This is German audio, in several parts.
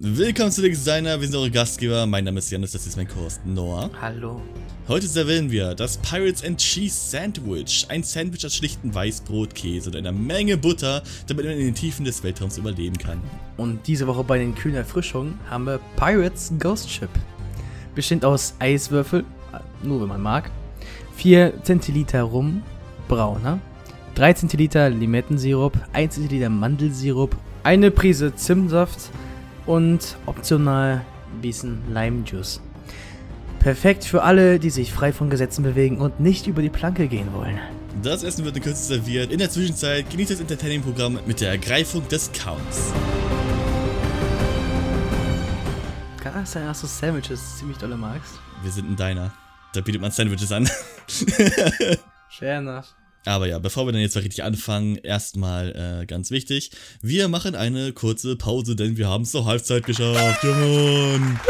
Willkommen zu Nix Designer, wir sind eure Gastgeber. Mein Name ist Janis, das ist mein Co-Host Noah. Hallo. Heute servieren wir das Pirates and Cheese Sandwich. Ein Sandwich aus schlichtem Weißbrot, Käse und einer Menge Butter, damit man in den Tiefen des Weltraums überleben kann. Und diese Woche bei den kühlen Erfrischungen haben wir Pirates Ghost Ship. Besteht aus Eiswürfel, nur wenn man mag, 4 Zentiliter Rum, brauner, 3 Zentiliter Limettensirup, 1 Zentiliter Mandelsirup, eine Prise Zimtsaft und optional ein bisschen Limejuice. Perfekt für alle, die sich frei von Gesetzen bewegen und nicht über die Planke gehen wollen. Das Essen wird in Kürze serviert. In der Zwischenzeit genießt das Entertaining-Programm mit der Ergreifung des Counts. Sein, dass du Sandwiches ziemlich dolle magst? Wir sind ein Diner. Da bietet man Sandwiches an. Fair enough. Aber ja, bevor wir dann jetzt mal richtig anfangen, erstmal äh, ganz wichtig, wir machen eine kurze Pause, denn wir haben es zur Halbzeit geschafft. Mann.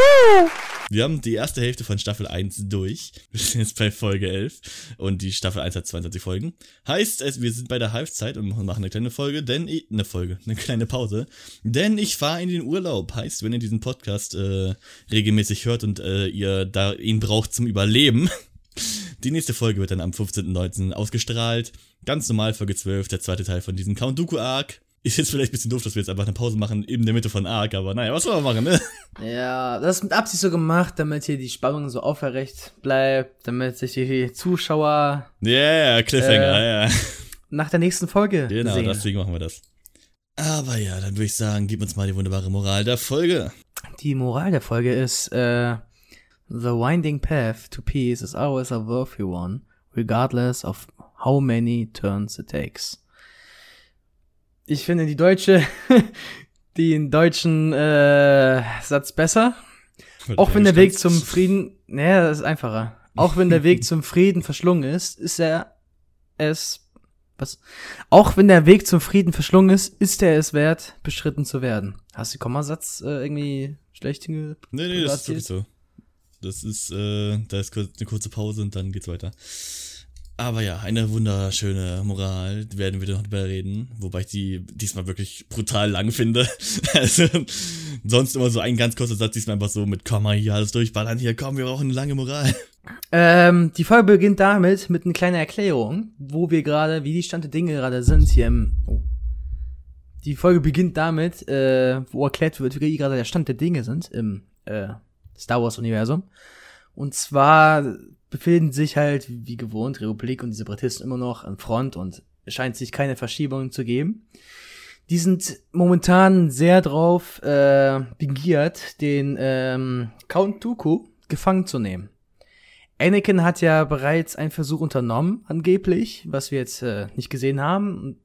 Wir haben die erste Hälfte von Staffel 1 durch. Wir sind jetzt bei Folge 11 und die Staffel 1 hat 22 Folgen. Heißt, es, wir sind bei der Halbzeit und machen eine kleine Folge, denn ich, eine Folge, eine kleine Pause, denn ich fahre in den Urlaub. Heißt, wenn ihr diesen Podcast äh, regelmäßig hört und äh, ihr da ihn braucht zum Überleben, die nächste Folge wird dann am 15.19. ausgestrahlt. Ganz normal Folge 12, der zweite Teil von diesem Count Dooku Arc. Ist jetzt vielleicht ein bisschen doof, dass wir jetzt einfach eine Pause machen in der Mitte von Arc, aber naja, was soll man machen, ne? Ja, das ist mit Absicht so gemacht, damit hier die Spannung so aufrecht bleibt, damit sich die Zuschauer Ja, yeah, Cliffhanger, Äh, ja. nach der nächsten Folge Genau, sehen. deswegen machen wir das. Aber ja, dann würde ich sagen, gib uns mal die wunderbare Moral der Folge. Die Moral der Folge ist, äh, The winding path to peace is always a worthy one, regardless of how many turns it takes. Ich finde die deutsche, den deutschen äh, Satz besser. Auch wenn der Weg zum Frieden, naja, das ist einfacher. Auch wenn der Weg zum Frieden verschlungen ist, ist er es, was? Auch wenn der Weg zum Frieden verschlungen ist, ist er es wert, beschritten zu werden. Hast du den Kommasatz äh, irgendwie schlecht hinge... Nee, nee, das ist wirklich so. Das ist, äh, da ist eine kurze Pause und dann geht's weiter. Aber ja, eine wunderschöne Moral, werden wir noch drüber reden, wobei ich die diesmal wirklich brutal lang finde. Also, sonst immer so ein ganz kurzer Satz, diesmal einfach so mit, komm mal hier alles durchballern, hier, komm, wir brauchen eine lange Moral. Ähm, die Folge beginnt damit mit einer kleinen Erklärung, wo wir gerade, wie die Stand der Dinge gerade sind hier im. Oh. Die Folge beginnt damit, äh, wo erklärt wird, wie gerade der Stand der Dinge sind im äh, Star Wars Universum. Und zwar befinden sich halt, wie gewohnt, Republik und die Separatisten immer noch an Front und es scheint sich keine Verschiebungen zu geben. Die sind momentan sehr drauf äh, begiert, den ähm, Count Dooku gefangen zu nehmen. Anakin hat ja bereits einen Versuch unternommen, angeblich, was wir jetzt äh, nicht gesehen haben,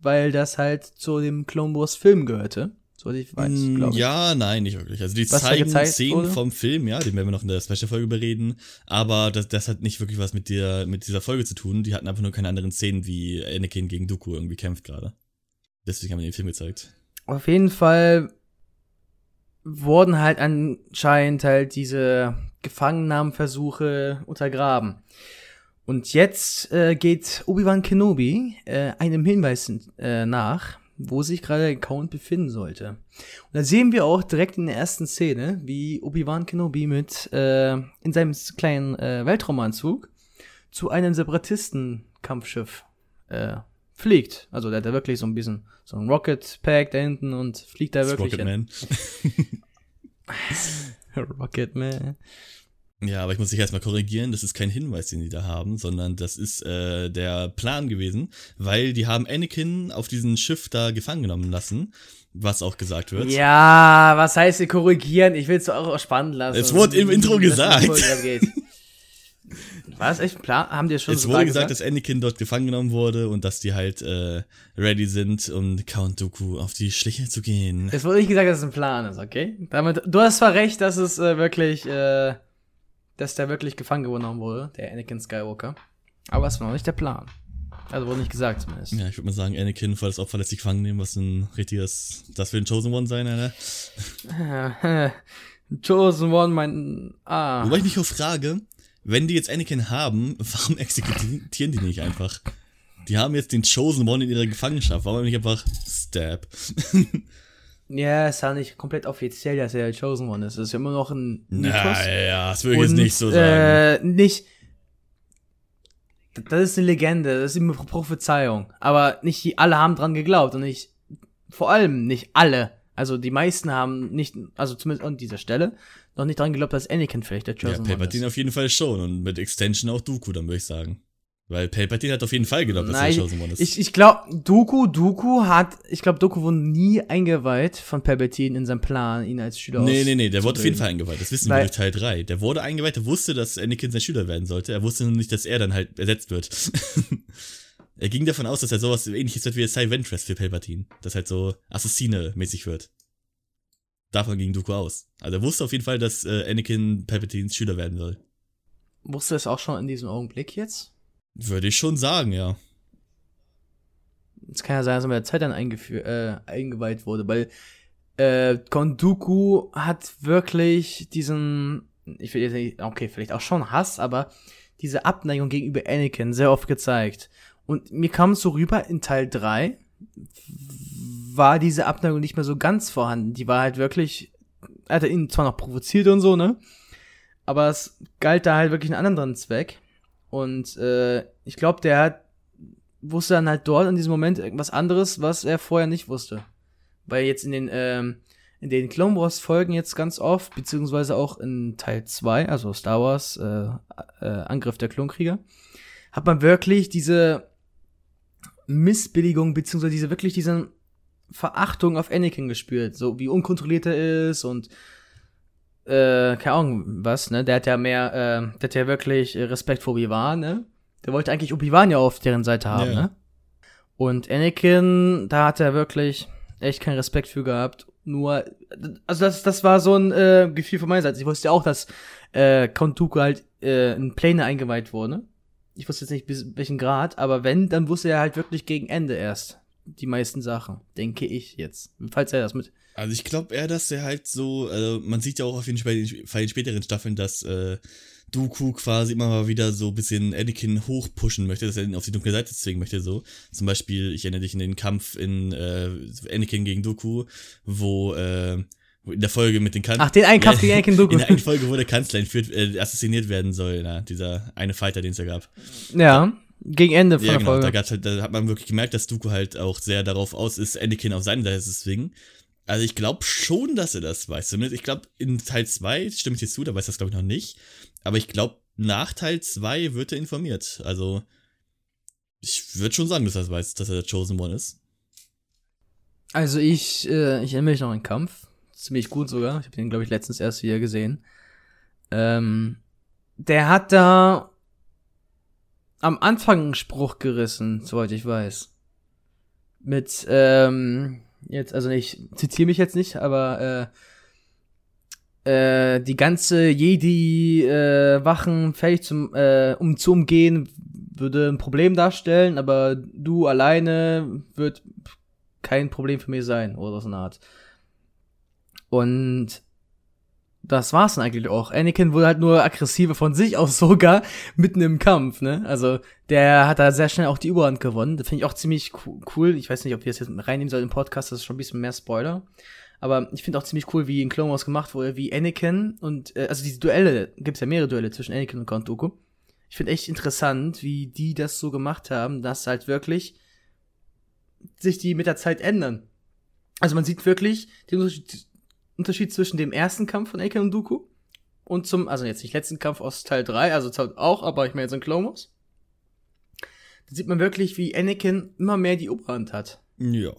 weil das halt zu dem Clone Wars Film gehörte, so ich weiß, Mm, glaube ich. Ja, nein, nicht wirklich. Also die Was zeigen Szenen wurde? vom Film, ja, den werden wir noch in der Special-Folge bereden, aber das, das hat nicht wirklich was mit, der, mit dieser Folge zu tun. Die hatten einfach nur keine anderen Szenen, wie Anakin gegen Dooku irgendwie kämpft gerade. Deswegen haben wir den Film gezeigt. Auf jeden Fall wurden halt anscheinend halt diese Gefangennahmenversuche untergraben. Und jetzt äh, geht Obi-Wan Kenobi äh, einem Hinweis äh, nach, wo sich gerade der Count befinden sollte. Und da sehen wir auch direkt in der ersten Szene, wie Obi-Wan Kenobi mit äh, in seinem kleinen äh, Weltraumanzug zu einem Separatisten-Kampfschiff äh, fliegt. Also der hat da wirklich so ein bisschen so ein Rocket Pack da hinten und fliegt da Das wirklich Rocketman. hin. Rocket Man. Ja, aber ich muss dich erstmal korrigieren, das ist kein Hinweis, den die da haben, sondern das ist äh, der Plan gewesen, weil die haben Anakin auf diesem Schiff da gefangen genommen lassen, was auch gesagt wird. Ja, was heißt sie korrigieren? Ich will es auch spannend lassen. Es wurde im Intro gesagt. War es echt ein Plan? Haben die das schon Es so wurde da gesagt, dass Anakin dort gefangen genommen wurde und dass die halt äh, ready sind, um Count Dooku auf die Schliche zu gehen. Es wurde nicht gesagt, dass es ein Plan ist, okay? Damit, du hast zwar recht, dass es äh, wirklich, äh, dass der wirklich gefangen genommen wurde, der Anakin Skywalker. Aber es war noch nicht der Plan. Also wurde nicht gesagt zumindest. Ja, ich würde mal sagen, Anakin das Opfer lässt sich gefangen nehmen, was ein richtiges, das will ein Chosen One sein, ne? Chosen One, mein. Ah. Wobei ich mich auch frage, wenn die jetzt Anakin haben, warum exekutieren die nicht einfach? Die haben jetzt den Chosen One in ihrer Gefangenschaft, warum nicht einfach Stab? Ja, ist ja nicht komplett offiziell, dass er Chosen One ist. Das ist ja immer noch ein Mythos. Naja, das würde ich jetzt nicht so sagen. Äh, nicht. Das ist eine Legende, das ist eine Prophezeiung. Aber nicht die, alle haben dran geglaubt und nicht, vor allem nicht alle. Also die meisten haben nicht, also zumindest an dieser Stelle, noch nicht dran geglaubt, dass Anakin vielleicht der Chosen ja, One ist. Palpatine auf jeden Fall schon und mit Extension auch Dooku, dann würde ich sagen. Weil Palpatine hat auf jeden Fall geglaubt, dass Nein, er Chosen One ist. Ich, ich glaube, Dooku, Dooku hat, ich glaube, Dooku wurde nie eingeweiht von Palpatine in seinem Plan, ihn als Schüler Nee, nee, nee, der wurde auf jeden Fall eingeweiht. Das wissen Weil, wir durch Teil 3. Der wurde eingeweiht, der wusste, dass Anakin sein Schüler werden sollte. Er wusste nur nicht, dass er dann halt ersetzt wird. er ging davon aus, dass er sowas ähnliches wird wie Cy Ventress für Palpatine. Das halt so Assassine-mäßig wird. Davon ging Dooku aus. Also er wusste auf jeden Fall, dass äh, Anakin Palpatines Schüler werden soll. Wusste es auch schon in diesem Augenblick jetzt? Würde ich schon sagen, ja. Es kann ja sein, dass er mit der Zeit dann äh, eingeweiht wurde, weil äh, Konduku hat wirklich diesen, ich will jetzt nicht, okay, vielleicht auch schon Hass, aber diese Abneigung gegenüber Anakin sehr oft gezeigt. Und mir kam es so rüber in Teil 3, war diese Abneigung nicht mehr so ganz vorhanden. Die war halt wirklich, er hatte ihn zwar noch provoziert und so, ne? Aber es galt da halt wirklich einen anderen Zweck. Und äh, ich glaube, der hat, wusste dann halt dort in diesem Moment irgendwas anderes, was er vorher nicht wusste. Weil jetzt in den, ähm, in den Clone Wars Folgen jetzt ganz oft, beziehungsweise auch in Teil 2, also Star Wars, äh, äh, Angriff der Klonkrieger, hat man wirklich diese Missbilligung, beziehungsweise diese wirklich diese Verachtung auf Anakin gespürt, so wie unkontrolliert er ist und äh, keine Ahnung, was, ne? Der hat ja mehr, äh, der hat ja wirklich Respekt vor Obi-Wan, ne? Der wollte eigentlich Obi-Wan ja auf deren Seite haben, ja. ne? Und Anakin, da hat er wirklich echt keinen Respekt für gehabt. Nur, also das, das war so ein äh, Gefühl von meiner Seite. Ich wusste ja auch, dass äh, Count Dooku halt äh, in Pläne eingeweiht wurde. Ich wusste jetzt nicht bis welchen Grad, aber wenn, dann wusste er halt wirklich gegen Ende erst die meisten Sachen, denke ich jetzt. Falls er das mit also ich glaube eher, dass er halt so, also man sieht ja auch auf jeden Fall in den späteren Staffeln, dass äh, Dooku quasi immer mal wieder so ein bisschen Anakin hochpushen möchte, dass er ihn auf die dunkle Seite zwingen möchte, so. Zum Beispiel, ich erinnere dich an den Kampf in äh, Anakin gegen Dooku, wo äh, in der Folge mit den Kanzlern. Ach, den einen Kampf gegen Anakin Dooku. In der einen Folge, wo der Kanzler entführt, äh, assassiniert werden soll, na, dieser eine Fighter, den es ja gab. Ja. Gegen Ende von ja, der genau, Folge. Da, halt, da hat man wirklich gemerkt, dass Dooku halt auch sehr darauf aus ist, Anakin auf seine Seite zu zwingen. Also ich glaube schon, dass er das weiß. Zumindest, ich glaube, in Teil 2, stimme ich dir zu, da weiß das glaube ich noch nicht. Aber ich glaube, nach Teil 2 wird er informiert. Also ich würde schon sagen, dass er das weiß, dass er der Chosen One ist. Also ich, äh, ich erinnere mich noch an den Kampf. Ziemlich gut sogar. Ich habe den, glaube ich, letztens erst wieder gesehen. Ähm, der hat da am Anfang einen Spruch gerissen, soweit ich weiß. Mit, ähm, jetzt, also ich zitiere mich jetzt nicht, aber äh, äh, die ganze Jedi-Wachen äh, fähig zum, äh, um zu umgehen, würde ein Problem darstellen, aber du alleine wird kein Problem für mich sein, oder so eine Art. Und das war's dann eigentlich auch. Anakin wurde halt nur aggressiver von sich aus sogar mitten im Kampf, ne? Also der hat da sehr schnell auch die Überhand gewonnen. Das finde ich auch ziemlich cool. Ich weiß nicht, ob wir das jetzt reinnehmen sollen im Podcast, das ist schon ein bisschen mehr Spoiler. Aber ich finde auch ziemlich cool, wie in Clone Wars gemacht wurde, wie Anakin und, äh, also diese Duelle, gibt's ja mehrere Duelle zwischen Anakin und Count Dooku. Ich finde echt interessant, wie die das so gemacht haben, dass halt wirklich sich die mit der Zeit ändern. Also man sieht wirklich den Unterschied Unterschied zwischen dem ersten Kampf von Anakin und Dooku und zum, also jetzt nicht letzten Kampf aus Teil 3, also auch, aber ich meine jetzt in Clone Wars. Da sieht man wirklich, wie Anakin immer mehr die Oberhand hat. Ja.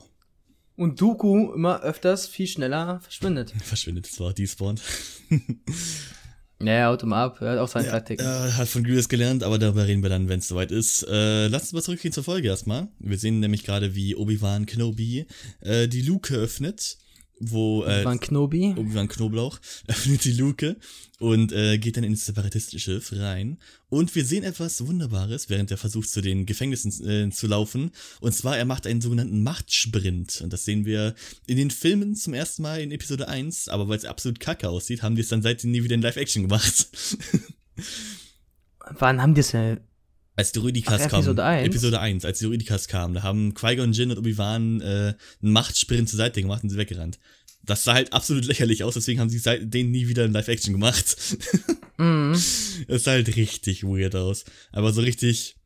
Und Dooku immer öfters viel schneller verschwindet. Verschwindet, zwar despawned. Ja, haut ihm ab, er hat auch seine ja, Taktiken. Er hat von Grievous gelernt, aber darüber reden wir dann, wenn es soweit ist. Äh, lass uns mal zurückgehen zur Folge erstmal. Wir sehen nämlich gerade, wie Obi-Wan Kenobi äh, die Luke öffnet wo äh, Obi-Wan Knobi. Obi-Wan Knoblauch öffnet die Luke und äh, geht dann ins Separatistische rein. Und wir sehen etwas Wunderbares, während er versucht, zu den Gefängnissen äh, zu laufen. Und zwar, er macht einen sogenannten Machtsprint. Und das sehen wir in den Filmen zum ersten Mal in Episode 1. Aber weil es absolut kacke aussieht, haben die es dann seitdem nie wieder in Live-Action gemacht. Wann haben die es denn als die Rüdikas kamen. Episode 1. Episode 1, als die Rüdikas kamen, da haben Qui-Gon Jinn und Obi-Wan äh, einen Machtsprint zur Seite gemacht und sind weggerannt. Das sah halt absolut lächerlich aus, deswegen haben sie seitdem nie wieder in Live-Action gemacht. Mhm. Es sah halt richtig weird aus. Aber so richtig,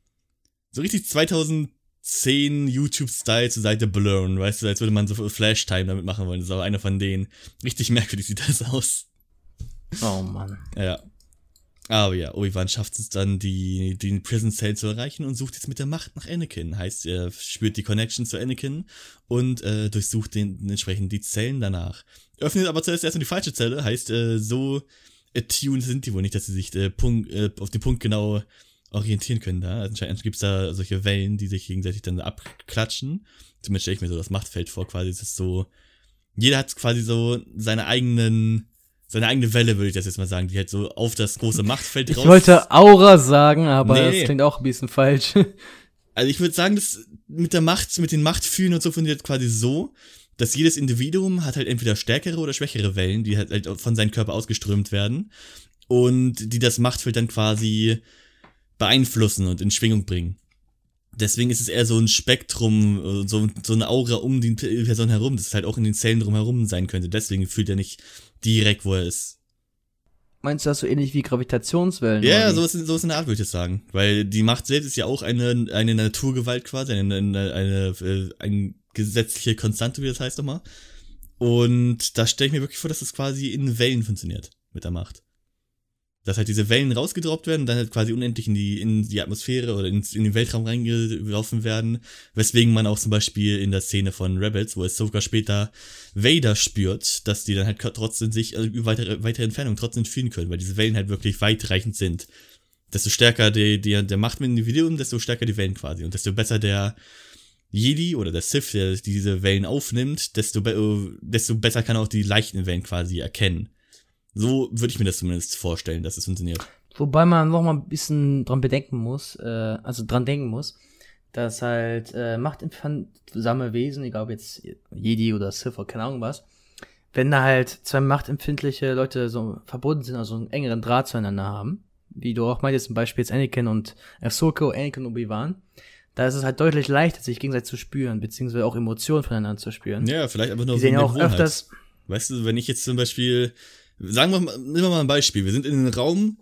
so richtig 2010 YouTube-Style zur Seite blurren, weißt du, als würde man so Flash-Time damit machen wollen. Das ist aber einer von denen. Richtig merkwürdig sieht das aus. Oh Mann. Ja. Aber ja, Obi-Wan schafft es dann, die, den Prison Cell zu erreichen und sucht jetzt mit der Macht nach Anakin. Heißt, er spürt die Connection zu Anakin und äh, durchsucht den, entsprechend die Zellen danach. Öffnet aber zuerst erstmal die falsche Zelle, heißt, äh, so attuned sind die wohl nicht, dass sie sich äh, Punkt, äh, auf den Punkt genau orientieren können da. Anscheinend gibt's da solche Wellen, die sich gegenseitig dann abklatschen. Zumindest stelle ich mir so das Machtfeld vor, quasi. Es ist so, jeder hat quasi so seine eigenen seine eigene Welle, würde ich das jetzt mal sagen, die halt so auf das große Machtfeld Ich wollte Aura sagen, aber Nee. das klingt auch ein bisschen falsch. Also ich würde sagen, das mit der Macht, mit den Machtfühlen und so funktioniert quasi so, dass jedes Individuum hat halt entweder stärkere oder schwächere Wellen, die halt, halt von seinem Körper ausgeströmt werden und die das Machtfeld dann quasi beeinflussen und in Schwingung bringen. Deswegen ist es eher so ein Spektrum, äh, so, so eine Aura um die Person herum, dass es halt auch in den Zellen drumherum sein könnte. Deswegen fühlt er nicht direkt, wo er ist. Meinst du das so ähnlich wie Gravitationswellen? Ja, wie? sowas, sowas in der Art würde ich das sagen. Weil die Macht selbst ist ja auch eine, eine Naturgewalt quasi, eine, eine, eine, äh, eine gesetzliche Konstante, wie das heißt nochmal. Und da stelle ich mir wirklich vor, dass das quasi in Wellen funktioniert mit der Macht. Dass halt diese Wellen rausgedroppt werden, dann halt quasi unendlich in die, in die Atmosphäre oder ins, in den Weltraum reingelaufen werden. Weswegen man auch zum Beispiel in der Szene von Rebels, wo es sogar später Vader spürt, dass die dann halt trotzdem sich also über weitere, weitere Entfernung trotzdem fühlen können, weil diese Wellen halt wirklich weitreichend sind. Desto stärker die, die, der Macht mit dem Individuum, desto stärker die Wellen quasi. Und desto besser der Jedi oder der Sith, der diese Wellen aufnimmt, desto, be desto besser kann er auch die leichten Wellen quasi erkennen. So würde ich mir das zumindest vorstellen, dass es funktioniert. Wobei man noch mal ein bisschen dran bedenken muss, äh, also dran denken muss, dass halt äh, machtempfindsame Wesen, egal ob jetzt Jedi oder Sith oder keine Ahnung was, wenn da halt zwei machtempfindliche Leute so verbunden sind, also einen engeren Draht zueinander haben, wie du auch meintest, zum Beispiel jetzt Anakin und Ahsoka, Anakin und Obi-Wan, da ist es halt deutlich leichter, sich gegenseitig zu spüren, beziehungsweise auch Emotionen voneinander zu spüren. Ja, vielleicht einfach nur Die sehen ja auch öfters, Weißt du, wenn ich jetzt zum Beispiel, sagen wir mal, nehmen wir mal ein Beispiel. Wir sind in einem Raum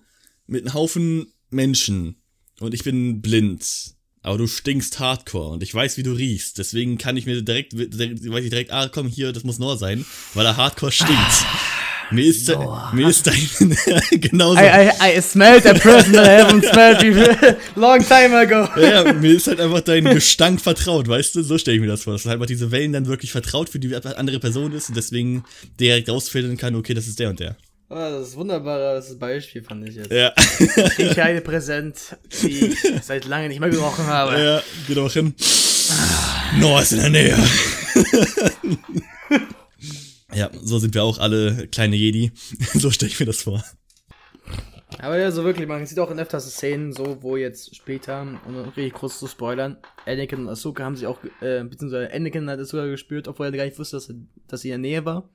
mit einem Haufen Menschen und ich bin blind. Aber du stinkst hardcore und ich weiß, wie du riechst. Deswegen kann ich mir direkt, direkt weiß ich direkt, ah, komm hier, das muss Noah sein, weil er hardcore stinkt. Mir ist, mir ist dein, genauso. I, I, I smelled a that I haven't smelled before, long time ago. Ja, ja, mir ist halt einfach dein Gestank vertraut, weißt du? So stelle ich mir das vor. Dass halt einfach diese Wellen dann wirklich vertraut für die andere Person ist und deswegen direkt rausfiltern kann, okay, das ist der und der. Oh, das ist wunderbar, das Beispiel fand ich jetzt. Ja. Ich eine Präsent, die ich seit lange nicht mehr gerochen habe. Ja, geh doch hin. Noah ist in der Nähe. ja, so sind wir auch alle kleine Jedi. So stelle ich mir das vor. Aber ja, so wirklich, man sieht auch in öfters Szenen, so, wo jetzt später, um richtig kurz zu spoilern, Anakin und Ahsoka haben sich auch, äh, beziehungsweise Anakin hat sogar gespürt, obwohl er gar nicht wusste, dass, er, dass sie in der Nähe war.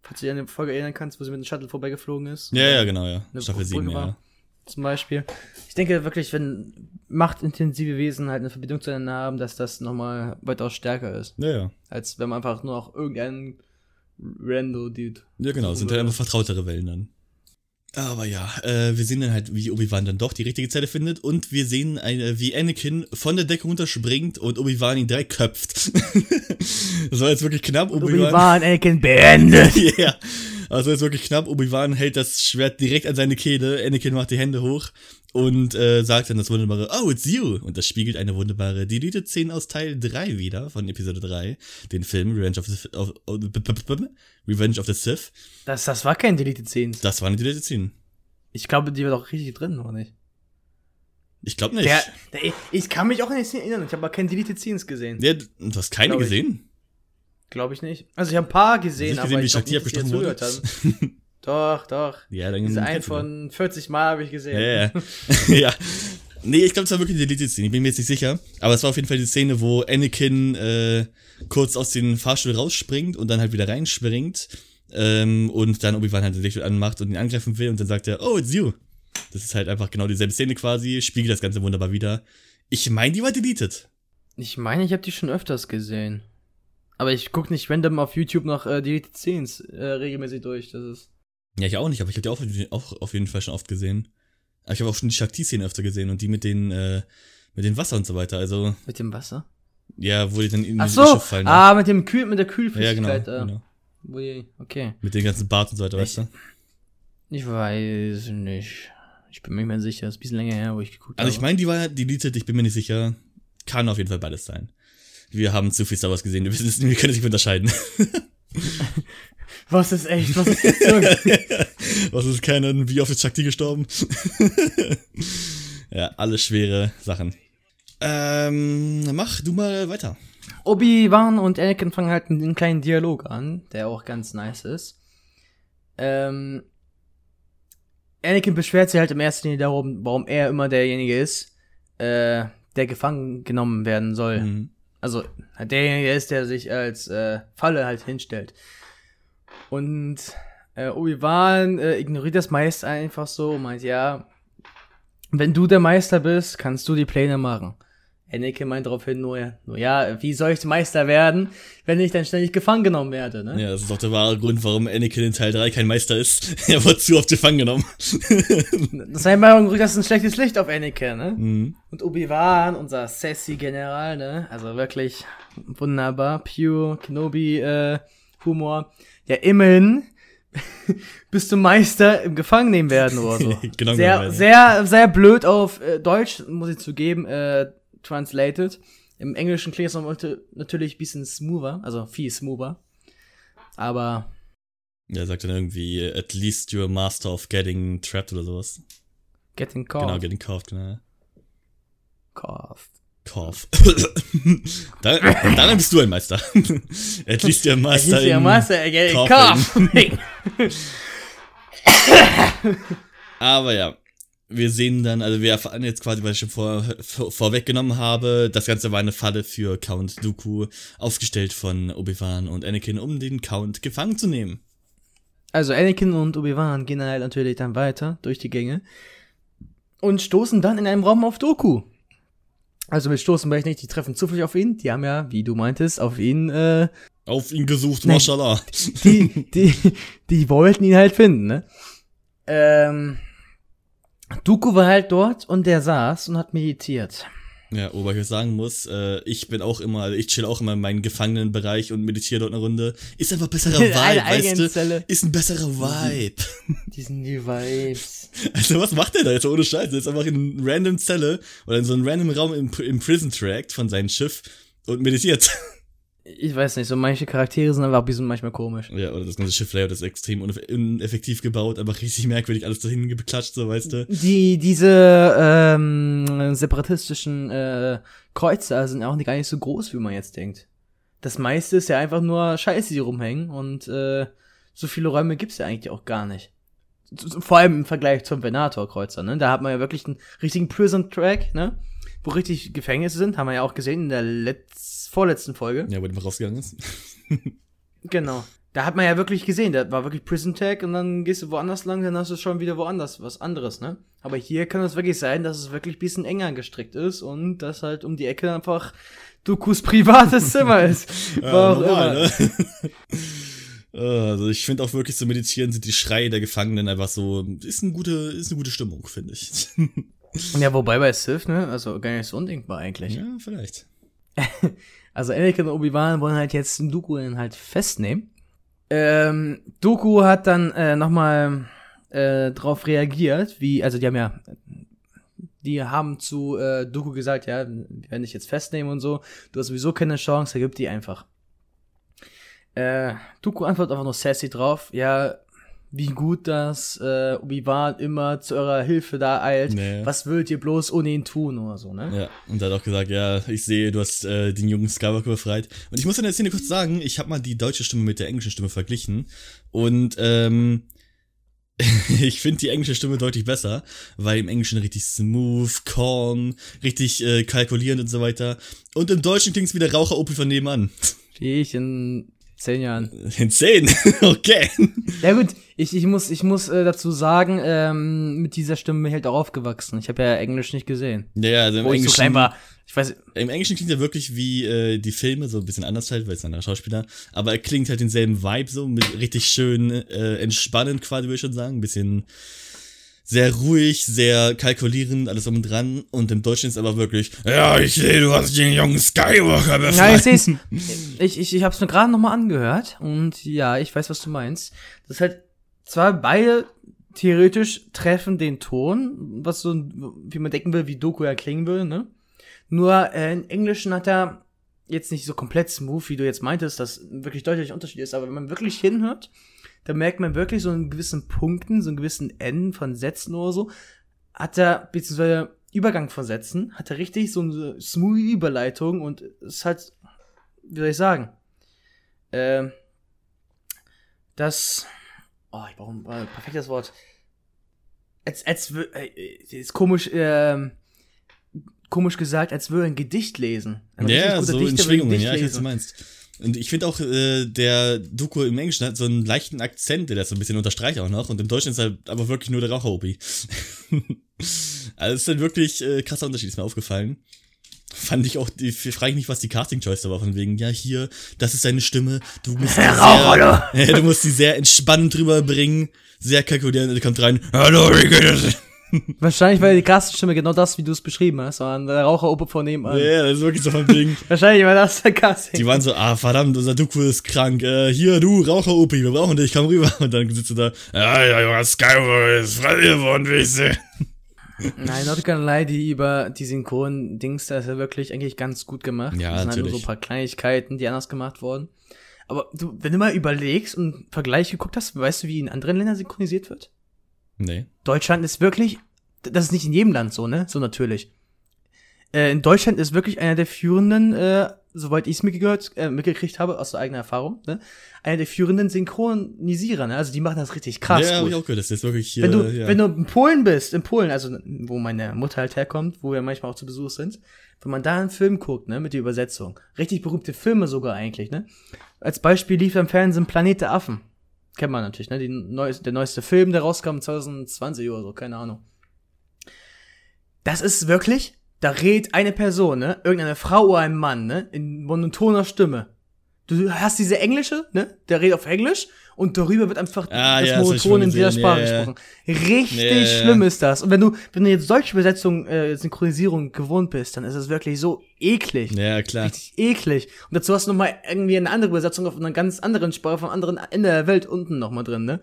Falls du dich an die Folge erinnern kannst, wo sie mit dem Shuttle vorbeigeflogen ist. Ja, ja, genau, ja. Eine Staffel 7, Brücke war. ja. zum Beispiel. Ich denke wirklich, wenn machtintensive Wesen halt eine Verbindung zueinander haben, dass das nochmal weitaus stärker ist, Ja, ja. als wenn man einfach nur noch irgendeinen Rando-Dude. Ja, genau, sind halt einfach vertrautere Wellen dann. Aber ja, äh, wir sehen dann halt, wie Obi-Wan dann doch die richtige Zelle findet und wir sehen, eine, wie Anakin von der Decke runterspringt und Obi-Wan ihn direkt köpft. das war jetzt wirklich knapp. Obi-Wan, Anakin beendet. Ja, also ist wirklich knapp. Obi-Wan hält das Schwert direkt an seine Kehle. Anakin macht die Hände hoch und äh, sagt dann das wunderbare, oh, it's you. Und das spiegelt eine wunderbare Deleted-Szene aus Teil 3 wieder, von Episode 3, den Film Revenge of the, of, of, Revenge of the Sith. Das, das war kein Deleted Scenes. Das war eine Deleted-Szene. Ich glaube, die war doch richtig drin, oder nicht? Ich glaube nicht. Der, der, ich kann mich auch an die Szene erinnern. Ich habe aber keine Deleted Scenes gesehen. ja, du hast keine gesehen? Glaube ich nicht. Also ich habe ein paar gesehen, du nicht aber gesehen, ich wie glaube nicht, dass zugehört haben. Doch, doch. Ja, dann Diese einen von 40 Mal habe ich gesehen. Ja, ja. ja. Nee, ich glaube, es war wirklich die Deleted-Szene, ich bin mir jetzt nicht sicher. Aber es war auf jeden Fall die Szene, wo Anakin äh, kurz aus dem Fahrstuhl rausspringt und dann halt wieder reinspringt. Ähm, und dann Obi-Wan halt den Licht anmacht und ihn angreifen will und dann sagt er, oh, it's you. Das ist halt einfach genau dieselbe Szene quasi, spiegelt das Ganze wunderbar wieder. Ich meine, die war deleted. Ich meine, ich habe die schon öfters gesehen. Aber ich guck nicht random auf YouTube noch äh, Deleted Scenes äh, regelmäßig durch. Das ist. Ja, ich auch nicht, aber ich habe die auch, auch auf jeden Fall schon oft gesehen. Aber ich habe auch schon die Shakti-Szene öfter gesehen und die mit den, äh, mit dem Wasser und so weiter. Also, Mit dem Wasser? ja, wo die dann in Ach das so! Schiff fallen. ne? Ah, mit dem Kühl, mit der ja, genau, Kühlflüssigkeit. äh, genau. die, okay. Mit den ganzen Bart und so weiter, weißt du? Ich weiß nicht. Ich bin mir nicht mehr sicher. Das ist ein bisschen länger her, wo ich geguckt Also ich habe. meine, die war deleted, ich bin mir nicht sicher. Kann auf jeden Fall beides sein. Wir haben zu viel Star Wars gesehen, wir, wissen, wir können es nicht unterscheiden. Was ist echt? Was ist Fiktion? Was ist keinen, wie oft ist Shakti gestorben? ja, alles schwere Sachen. Ähm, mach du mal weiter. Obi-Wan und Anakin fangen halt einen kleinen Dialog an, der auch ganz nice ist. Ähm, Anakin beschwert sich halt im ersten Linie darum, warum er immer derjenige ist, äh, der gefangen genommen werden soll. Mhm. Also derjenige ist, der sich als äh, Falle halt hinstellt. Und äh, Obi-Wan äh, ignoriert das meist einfach so und meint, ja, wenn du der Meister bist, kannst du die Pläne machen. Anakin meint daraufhin nur, nur, ja, wie soll ich Meister werden, wenn ich dann ständig gefangen genommen werde, ne? Ja, das ist auch der wahre Grund, warum Anakin in Teil 3 kein Meister ist. er wurde zu oft gefangen genommen. Das heißt mal, das ist ein schlechtes Licht auf Anakin, ne? Mhm. Und Obi-Wan, unser sassy General, ne? Also wirklich wunderbar, pure Kenobi äh, Humor. Ja, immerhin bist du Meister im Gefangennehmen werden oder so. Genau sehr, genommen, sehr, sehr blöd auf äh, Deutsch, muss ich zugeben, äh, translated. Im Englischen klingt es natürlich ein bisschen smoother, also viel smoother. Aber Ja, er sagt dann irgendwie, at least you're a master of getting trapped oder sowas. getting Genau, caught. getting caught, genau. Cough. Kauf. dann, dann bist du ein Meister. at least you're a master. He's your in master, äh, getting cough. Aber ja, wir sehen dann, also wir erfahren jetzt quasi, was ich schon vor, vor, vorweggenommen habe, das Ganze war eine Falle für Count Dooku, aufgestellt von Obi-Wan und Anakin, um den Count gefangen zu nehmen. Also Anakin und Obi-Wan gehen halt natürlich dann weiter durch die Gänge und stoßen dann in einem Raum auf Doku. Also mit stoßen vielleicht nicht, die treffen zufällig auf ihn. Die haben ja, wie du meintest, auf ihn, äh, Auf ihn gesucht, mashallah. die, die, die wollten ihn halt finden, ne? Ähm, Dooku war halt dort und der saß und hat meditiert. Ja, wobei ich sagen muss, äh, ich bin auch immer, ich chill auch immer in meinem Gefangenenbereich und meditiere dort eine Runde. Ist einfach besserer Vibe, weißt du? Ist ein besserer Vibe. Die sind die Vibes. Also was macht der da jetzt ohne Scheiße? Der ist einfach in einer random Zelle oder in so einem random Raum im, im Prison Tract von seinem Schiff und meditiert. Ich weiß nicht, so manche Charaktere sind einfach ein bisschen manchmal komisch. Ja, oder das ganze Schiff-Layout ist extrem uneff uneffektiv gebaut, einfach richtig merkwürdig alles dahin geklatscht, so weißt du. Die, diese ähm, separatistischen äh, Kreuzer sind auch nicht, gar nicht so groß, wie man jetzt denkt. Das meiste ist ja einfach nur Scheiße, die rumhängen und äh, so viele Räume gibt's ja eigentlich auch gar nicht. Vor allem im Vergleich zum Venator-Kreuzer, ne? Da hat man ja wirklich einen richtigen Prison-Track, ne? Wo richtig Gefängnisse sind, haben wir ja auch gesehen in der letz vorletzten Folge. Ja, wo der rausgegangen ist. Genau. Da hat man ja wirklich gesehen, da war wirklich Prison Tag und dann gehst du woanders lang, dann hast du schon wieder woanders was anderes, ne? Aber hier kann es wirklich sein, dass es wirklich ein bisschen enger gestrickt ist und dass halt um die Ecke einfach Dokus privates Zimmer ist. War auch immer. ne? Also ich finde auch wirklich so meditieren sind die Schreie der Gefangenen einfach so, ist eine gute, ist eine gute Stimmung, finde ich. Ja, wobei bei Sith, ne? Also gar nicht so undenkbar eigentlich. ja, vielleicht. Also Anakin und Obi-Wan wollen halt jetzt Dooku dann halt festnehmen. Ähm, Dooku hat dann äh, nochmal äh, drauf reagiert, wie, also die haben ja, die haben zu äh, Dooku gesagt, ja, werden dich jetzt festnehmen und so, du hast sowieso keine Chance, er gibt die einfach. Äh, Dooku antwortet einfach nur sassy drauf, ja, wie gut, dass äh, Obi-Wan immer zu eurer Hilfe da eilt. Nee. Was würdet ihr bloß ohne ihn tun oder so, ne? Ja, und er hat auch gesagt, ja, ich sehe, du hast äh, den jungen Skywalker befreit. Und ich muss in der Szene kurz sagen, ich habe mal die deutsche Stimme mit der englischen Stimme verglichen. Und ähm, ich finde die englische Stimme deutlich besser, weil im Englischen richtig smooth, calm, richtig äh, kalkulierend und so weiter. Und im Deutschen klingt's wie der Raucher Opel von nebenan. Wie ich in zehn Jahren. In zehn? okay. Ja gut, ich, ich muss, ich muss äh, dazu sagen, ähm, mit dieser Stimme bin ich halt auch aufgewachsen. Ich habe ja Englisch nicht gesehen. Ja, ja, also im Wo ich so klein Englischen, war. Ich weiß, im Englischen klingt er wirklich wie äh, die Filme, so ein bisschen anders halt, weil es ein anderer Schauspieler, aber er klingt halt denselben Vibe so, mit richtig schön äh, entspannend quasi, würde ich schon sagen, ein bisschen sehr ruhig, sehr kalkulierend, alles um und dran und im Deutschen ist aber wirklich, ja, ich sehe, du hast den jungen Skywalker Ja, befreit. ich seh's. Ich, ich, ich hab's mir gerade nochmal angehört und ja, ich weiß, was du meinst. Das ist halt zwar beide theoretisch treffen den Ton, was so, wie man denken will, wie Doku ja klingen würde, ne? Nur äh, im Englischen hat er jetzt nicht so komplett smooth, wie du jetzt meintest, dass wirklich deutlich Unterschied ist, aber wenn man wirklich hinhört, da merkt man wirklich so in gewissen Punkten, so in gewissen Enden von Sätzen oder so, hat er, beziehungsweise Übergang von Sätzen, hat er richtig so eine smooth Überleitung und es ist halt, wie soll ich sagen, ähm, das, oh, ich brauche ein äh, perfektes Wort. Als, als, äh, äh, ist komisch, ähm, komisch gesagt, als würde er ein Gedicht lesen. Ein Ja, so in würde ein Schwingungen, Gedicht ja, ich weiß, was du meinst. Und ich finde auch, äh, der Doku im Englischen hat so einen leichten Akzent, der das so ein bisschen unterstreicht auch noch. Und im Deutschen ist halt aber wirklich nur der Raucher-Opi. also es ist halt wirklich äh, krasser Unterschied, ist mir aufgefallen. Fand ich auch, die, frage ich nicht, was die Casting-Choice da war, von wegen, ja, hier, das ist deine Stimme, du musst die sehr, ja, du musst die sehr entspannt rüberbringen, sehr kalkulierend, und kommt rein, hallo, wie geht es? Wahrscheinlich war die Castingstimme genau das, wie du es beschrieben hast, war der Raucherope von nebenan. Ja, das ist wirklich so von wegen. Wahrscheinlich war das der Casting. Die waren so, ah, verdammt, unser Doku ist krank. Äh, hier, du, Raucher-Opi, wir brauchen dich, komm rüber. Und dann sitzt du da, ja, ja, Junge, Skywalker ist frei geworden, wie ich sehe. Nein, not gonna lie, die über die Synchron-Dings, da ist ja wirklich eigentlich ganz gut gemacht. Ja, das sind halt nur so natürlich. ein paar Kleinigkeiten, die anders gemacht wurden. Aber du, wenn du mal überlegst und einen Vergleich geguckt hast, weißt du, wie in anderen Ländern synchronisiert wird? Nee. Deutschland ist wirklich, das ist nicht in jedem Land so, ne? So natürlich. Äh, in Deutschland ist wirklich einer der führenden, äh, soweit ich es mitgehört, äh, mitgekriegt habe, aus eigener Erfahrung, ne? Einer der führenden Synchronisierer, ne? Also die machen das richtig krass. ja, hab gut. ich auch gehört, das ist wirklich hier, Wenn du, ja. wenn du in Polen bist, in Polen, also wo meine Mutter halt herkommt, wo wir manchmal auch zu Besuch sind, wenn man da einen Film guckt, ne, mit der Übersetzung, richtig berühmte Filme sogar eigentlich, ne? Als Beispiel lief im Fernsehen Planet der Affen. Kennt man natürlich, ne? Die neues, der neueste Film, der rauskam 2020 oder so, keine Ahnung. Das ist wirklich, da redet eine Person, ne? Irgendeine Frau oder ein Mann, ne? In monotoner Stimme. Du hast diese englische, ne? Der redet auf Englisch und darüber wird einfach Ah, das ja, das Monoton in dieser Sprache ja, gesprochen. Richtig Ja, ja. schlimm ist das. Und wenn du, wenn du jetzt solche Übersetzung, äh, Synchronisierung gewohnt bist, dann ist es wirklich so eklig. ja, klar. Richtig eklig. Und dazu hast du noch mal irgendwie eine andere Übersetzung auf einer ganz anderen Sprache vom anderen Ende der Welt unten noch mal drin, ne?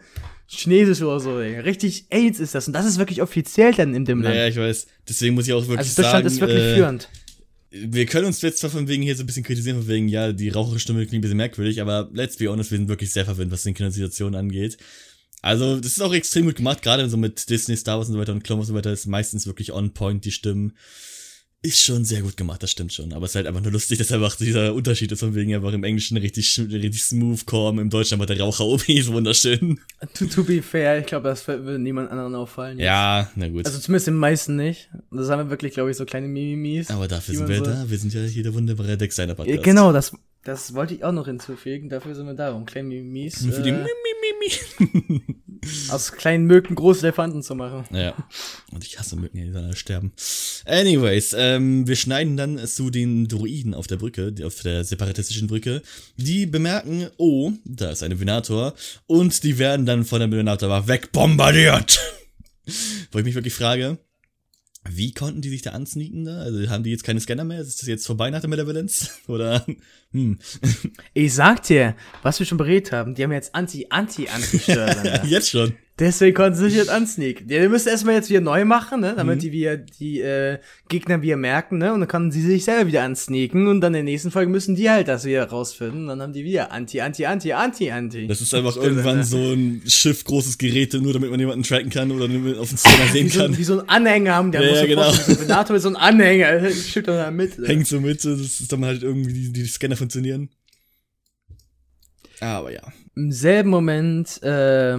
Chinesisch oder so, ey. Richtig AIDS ist das. Und das ist wirklich offiziell dann in dem Land. Ja, ich weiß. Deswegen muss ich auch wirklich also Deutschland sagen, ist wirklich äh, führend. Wir können uns jetzt zwar von wegen hier so ein bisschen kritisieren, von wegen, ja, die Raucherstimme klingt ein bisschen merkwürdig, aber let's be honest, wir sind wirklich sehr verwöhnt, was Synchronisation angeht. Also, das ist auch extrem gut gemacht, gerade so mit Disney, Star Wars und so weiter und Clone Wars und so weiter, ist meistens wirklich on point, die Stimmen. Ist schon sehr gut gemacht, das stimmt schon. Aber es ist halt einfach nur lustig, dass einfach dieser Unterschied ist, von wegen einfach im Englischen richtig, richtig smooth kommen, im Deutschen aber der Raucher-OP ist wunderschön. To, to be fair, ich glaube, das würde niemand anderen auffallen. Ja, na gut. Also zumindest den meisten nicht. Das haben wir wirklich, glaube ich, so kleine Mimimis. aber dafür sind wir so- da. Wir sind ja hier der wunderbare Dexter Ja, Podcast. genau, das, das wollte ich auch noch hinzufügen. Dafür sind wir da, um kleine Für die äh, Mi, Mi, Mi, Mi. aus kleinen Mücken große Elefanten zu machen. Ja. Und ich hasse Mücken, die alle sterben. Anyways, ähm, wir schneiden dann zu den Druiden auf der Brücke, die- auf der separatistischen Brücke. Die bemerken, oh, da ist ein Venator. Und die werden dann von der Venator wegbombardiert. Wo ich mich wirklich frage, wie konnten die sich da ansneaken da? Also haben die jetzt keine Scanner mehr? Ist das jetzt vorbei nach der Malevolence? Oder, hm. Ich sag dir, was wir schon beredet haben, die haben jetzt Anti-Anti-Anti-Steuersender. Jetzt schon. Deswegen konnten sie sich jetzt ansneaken. Die müssen erstmal jetzt wieder neu machen, ne? Damit Mhm. die wieder die äh, Gegner wieder merken, ne? Und dann können sie sich selber wieder ansneaken und dann in der nächsten Folge müssen die halt das wieder rausfinden. Und dann haben die wieder Anti, Anti, Anti, Anti, Anti. Das ist einfach Stimmt, irgendwann ne? so ein Schiff, großes Gerät, nur damit man jemanden tracken kann oder auf den Scanner sehen so, kann. wie so ein Anhänger haben, der Ja, muss ja, so genau. so ein Venator mit so einem Anhänger. Schiebt dann da mit. ne? Hängt so mit, das ist dann halt irgendwie, die, die Scanner funktionieren. Aber ja. Im selben Moment, äh,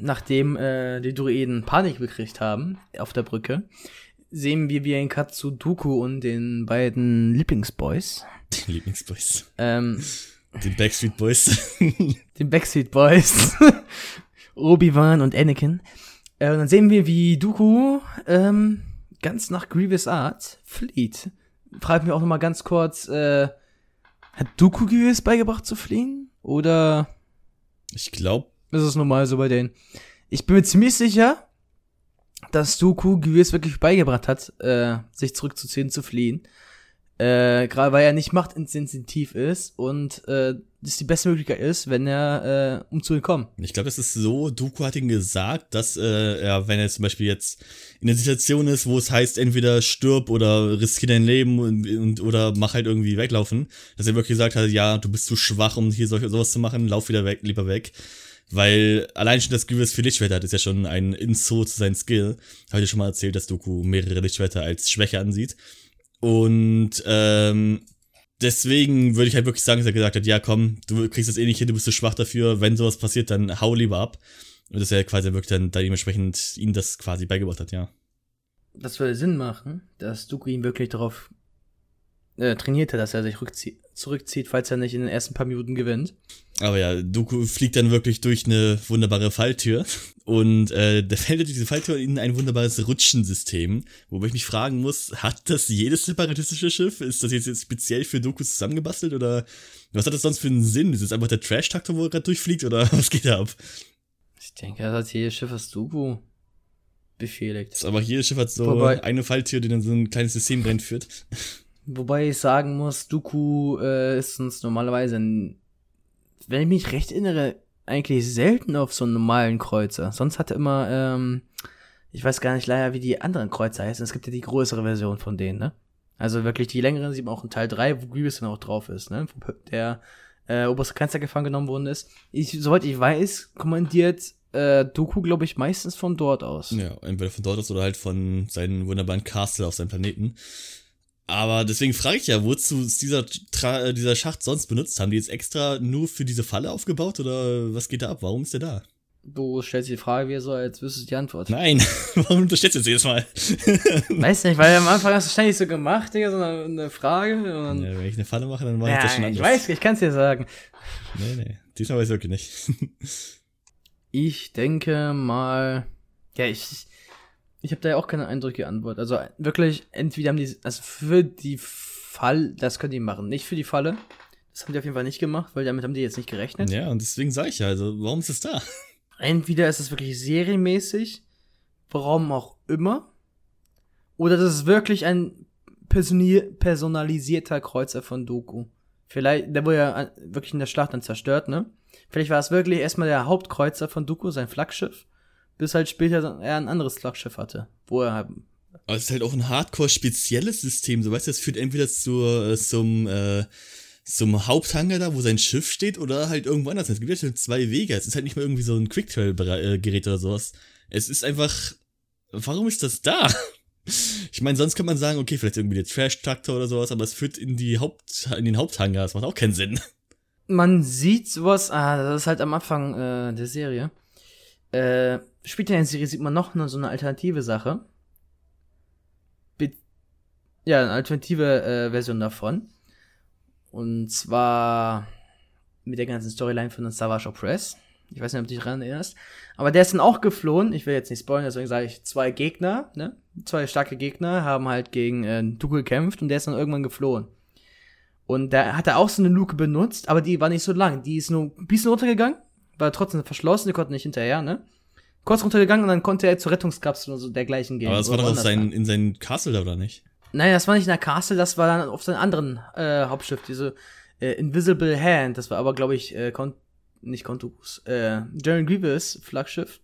nachdem äh, die Druiden Panik gekriegt haben auf der Brücke, sehen wir wie ein Cut zu Dooku und den beiden Lieblingsboys. Die Lieblingsboys. Ähm, Den Backstreet Boys. Den Backstreet Boys. Obi-Wan und Anakin. Äh, und dann sehen wir, wie Dooku ähm, ganz nach Grievous Art flieht. Fragt mich auch noch mal ganz kurz, äh, hat Dooku Grievous beigebracht zu fliehen? Oder Ich glaube, ist es normal so bei denen? Ich bin mir ziemlich sicher, dass Dooku Grievous wirklich beigebracht hat, äh, sich zurückzuziehen, zu fliehen. Äh, gerade weil er nicht machtinsensitiv ist und äh, das die beste Möglichkeit ist, wenn er äh, um zu entkommen. ich glaube, das ist so, Doku hat ihm gesagt, dass äh, er, wenn er zum Beispiel jetzt in einer Situation ist, wo es heißt, entweder stirb oder riskier dein Leben und, und oder mach halt irgendwie weglaufen, dass er wirklich gesagt hat, ja, du bist zu schwach, um hier solche, sowas zu machen, lauf wieder weg, lieber weg. Weil allein schon das Grievous für Lichtschwerter hat, ist ja schon ein Inso zu seinem Skill. Habe ich dir schon mal erzählt, dass Doku mehrere Lichtschwerter als Schwäche ansieht. Und ähm, deswegen würde ich halt wirklich sagen, dass er gesagt hat, ja komm, du kriegst das eh nicht hin, du bist zu schwach dafür, wenn sowas passiert, dann hau lieber ab. Und dass er quasi wirklich dann da dementsprechend ihm das quasi beigebracht hat, ja. Das würde Sinn machen, dass Dooku ihn wirklich darauf äh, trainiert hat, dass er sich rückzie zurückzieht, falls er nicht in den ersten paar Minuten gewinnt. Aber ja, Doku fliegt dann wirklich durch eine wunderbare Falltür und äh, der fällt durch diese Falltür in ein wunderbares Rutschensystem, wobei ich mich fragen muss, hat das jedes separatistische Schiff? Ist das jetzt, jetzt speziell für Doku zusammengebastelt oder was hat das sonst für einen Sinn? Ist es einfach der Trash-Taktor, wo er gerade durchfliegt oder was geht da ab? Ich denke, das hat jedes Schiff, was Dooku befehligt. Das ist aber jedes Schiff hat so Wobei- eine Falltür, die dann so ein kleines System reinführt. Wobei ich sagen muss, Dooku äh, ist uns normalerweise, ein, wenn ich mich recht erinnere, eigentlich selten auf so einen normalen Kreuzer. Sonst hat er immer, ähm, ich weiß gar nicht leider, wie die anderen Kreuzer heißen. Es gibt ja die größere Version von denen, ne? Also wirklich die längeren sieht man auch in Teil 3, wo Grievous dann auch drauf ist, ne? Wo der äh, oberste Kanzler gefangen genommen worden ist. Ich, soweit ich weiß, kommandiert äh, Dooku, glaube ich, meistens von dort aus. Ja, entweder von dort aus oder halt von seinen wunderbaren Castle auf seinem Planeten. Aber deswegen frage ich ja, wozu ist dieser, Tra äh, dieser Schacht sonst benutzt? Haben die jetzt extra nur für diese Falle aufgebaut oder was geht da ab? Warum ist der da? Du stellst die Frage wie so, als wüsstest du die Antwort. Nein, warum unterstellst du jetzt jedes Mal? Weiß nicht, weil am Anfang hast du ständig so gemacht, Digga, so eine, eine Frage. Und Ja, wenn ich eine Falle mache, dann mache ja, ich das schon ich anders. weiß, ich kann es dir sagen. Nee, nee, diesmal weiß ich wirklich nicht. Ich denke mal, ja, ich, ich habe da ja auch keine eindrückliche Antwort. Also wirklich, entweder haben die, also für die Fall, das können die machen, nicht für die Falle. Das haben die auf jeden Fall nicht gemacht, weil damit haben die jetzt nicht gerechnet. ja, und deswegen sage ich ja, also warum ist es da? Entweder ist es wirklich serienmäßig, warum auch immer, oder das ist wirklich ein personalisierter Kreuzer von Doku. Vielleicht, der wurde ja an- wirklich in der Schlacht dann zerstört, ne? Vielleicht war es wirklich erstmal der Hauptkreuzer von Doku, sein Flaggschiff, bis halt später er ein anderes Flaggschiff hatte, wo er halt Aber es ist halt auch ein hardcore-spezielles System. So weißt du, es führt entweder zur, äh, zum, äh, zum Haupthanger da, wo sein Schiff steht, oder halt irgendwo anders. Es gibt ja schon zwei Wege. Es ist halt nicht mal irgendwie so ein Quicktrail-Gerät oder sowas. Es ist einfach. Warum ist das da? Ich meine, sonst könnte man sagen, okay, vielleicht irgendwie der Trash-Traktor oder sowas, aber es führt in die Haupt, in den Haupthanger. Das macht auch keinen Sinn. Man sieht sowas, ah, das ist halt am Anfang äh, der Serie. Äh, später in der Serie sieht man noch eine, so eine alternative Sache. Be ja, eine alternative äh, Version davon. Und zwar mit der ganzen Storyline von Savage Press. Ich weiß nicht, ob du dich daran erinnerst. Aber der ist dann auch geflohen. Ich will jetzt nicht spoilern, deswegen sage ich, zwei Gegner, ne? Zwei starke Gegner haben halt gegen äh, Dooku gekämpft und der ist dann irgendwann geflohen. Und da hat er auch so eine Luke benutzt, aber die war nicht so lang. Die ist nur ein bisschen runtergegangen, war trotzdem verschlossen, die konnte nicht hinterher, ne? Kurz runtergegangen und dann konnte er zur Rettungskapsel oder so dergleichen gehen. aber das war doch sein, in seinen Castle da, oder nicht? Nein, das war nicht in der Castle, das war dann auf seinem anderen äh, Hauptschiff, diese äh, Invisible Hand. Das war aber, glaube ich, äh, Con nicht Contus, äh, Jaren Grievous Flaggschiff.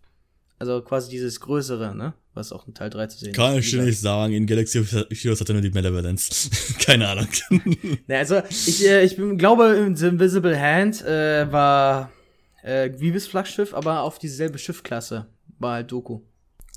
Also quasi dieses größere, ne? Was auch in Teil 3 zu sehen Kann ist. ich dir nicht sagen. In Galaxy of Heroes hat er nur die Malevolence. Keine Ahnung. Ne, also ich, äh, ich bin, glaube, The Invisible Hand äh, war äh, Grievous Flaggschiff, aber auf dieselbe Schiffklasse war halt Doku.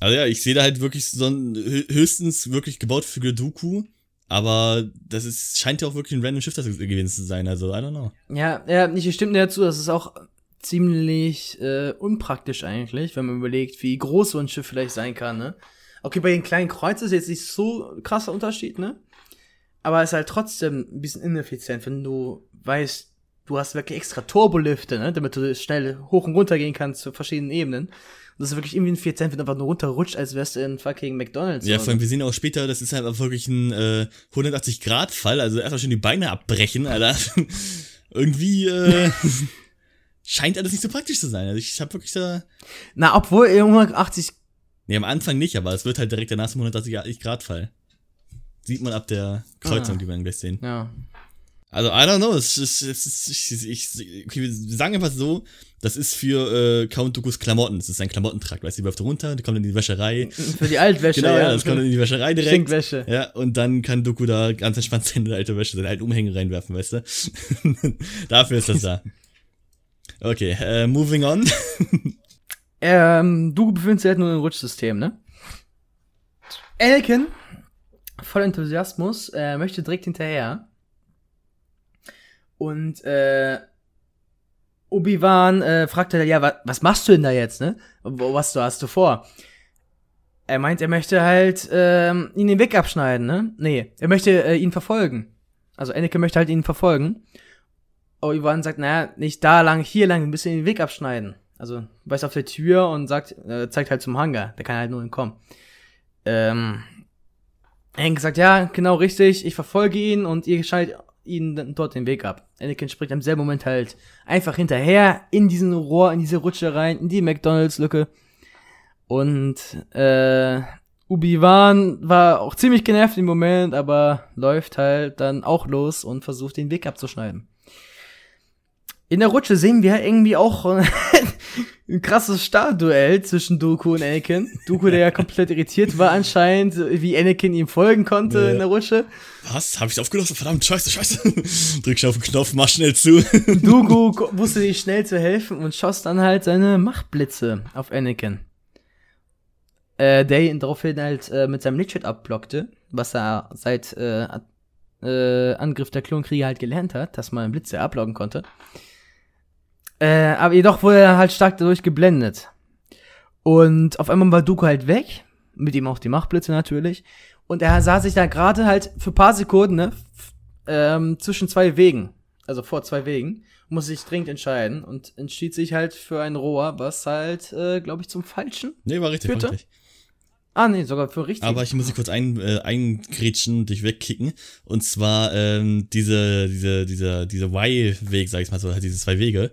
Also ja, ich sehe da halt wirklich so ein, hö- höchstens wirklich gebaut für Godoku, aber das ist, scheint ja auch wirklich ein random Schiff das gewesen zu sein, also I don't know. Ja, ja, nicht stimmt mir dazu, das ist auch ziemlich äh, unpraktisch eigentlich, wenn man überlegt, wie groß so ein Schiff vielleicht sein kann, ne? Okay, bei den kleinen Kreuzen ist jetzt nicht so krasser Unterschied, ne? Aber es ist halt trotzdem ein bisschen ineffizient, wenn du weißt, du hast wirklich extra Turbolifte, ne, damit du schnell hoch und runter gehen kannst zu verschiedenen Ebenen. Und das ist wirklich irgendwie ein 4 Cent, wenn du einfach nur runterrutscht, als wärst du in fucking McDonalds. Ja, vor allem, wir sehen auch später, das ist halt wirklich ein äh, 180-Grad-Fall, also erstmal schon die Beine abbrechen, Alter. Irgendwie äh, scheint alles nicht so praktisch zu sein. Also ich habe wirklich da. Na, obwohl 180 Nee, am Anfang nicht, aber es wird halt direkt danach zum 180-Grad-Fall. Sieht man ab der Kreuzung, Ah. die wir gleich sehen. Ja. Also, I don't know, es ist, es ist, ich, ich, okay, wir sagen einfach so, das ist für äh, Count Dooku's Klamotten. Es ist ein Klamottentrakt, weißt du, die läuft runter, die kommt in die Wäscherei. Für die Altwäsche, Genau, ja, ja. das kommt in die Wäscherei direkt. Stinkwäsche. Ja, und dann kann Doku da ganz entspannt seine alte Wäsche, seine alten Umhänge reinwerfen, weißt du? Dafür ist das da. Okay, äh, moving on. Ähm, du befindest dich halt nur im Rutschsystem, ne? Anakin, voll Enthusiasmus, äh, möchte direkt hinterher. Und, äh, Obi-Wan äh, fragt er, ja, wa was machst du denn da jetzt, ne? Was du hast du vor? Er meint, er möchte halt ähm, ihn den Weg abschneiden, ne? Nee, er möchte äh, ihn verfolgen. Also Anakin möchte halt ihn verfolgen. Obi-Wan sagt, naja, nicht da lang, hier lang, ein bisschen den Weg abschneiden. Also weist auf der Tür und sagt, äh, zeigt halt zum Hangar. Der kann halt nur entkommen. Ähm, Anakin sagt, ja, genau richtig, ich verfolge ihn und ihr schneidet ihn dann dort den Weg ab. Anakin springt im selben Moment halt einfach hinterher in diesen Rohr, in diese Rutsche rein, in die McDonalds-Lücke. Und äh, Obi-Wan war auch ziemlich genervt im Moment, aber läuft halt dann auch los und versucht den Weg abzuschneiden. In der Rutsche sehen wir irgendwie auch ein krasses Startduell zwischen Dooku und Anakin. Dooku, der ja komplett irritiert war anscheinend, wie Anakin ihm folgen konnte Ja. in der Rutsche. Was? Hab ich aufgelöst? Verdammt, scheiße, scheiße. Drück auf den Knopf, mach schnell zu. Dooku ko- wusste sich schnell zu helfen und schoss dann halt seine Machtblitze auf Anakin. Äh, der ihn daraufhin halt äh, mit seinem Lichtschwert abblockte, was er seit äh, äh, Angriff der Klonkrieger halt gelernt hat, dass man Blitze ablocken konnte. Äh, aber jedoch wurde er halt stark dadurch geblendet. Und auf einmal war Dooku halt weg, mit ihm auch die Machtblitze natürlich. Und er sah sich da gerade halt für ein paar Sekunden ne, ähm, zwischen zwei Wegen, also vor zwei Wegen, muss sich dringend entscheiden und entschied sich halt für ein Rohr, was halt, äh, glaube ich, zum Falschen. nee, war richtig, richtig. Ah, nee, sogar für richtig. Aber ich muss dich kurz ein, äh, eingrätschen und dich wegkicken. Und zwar ähm, diese, diese, dieser, diese Y-Weg, sag ich mal so, halt diese zwei Wege,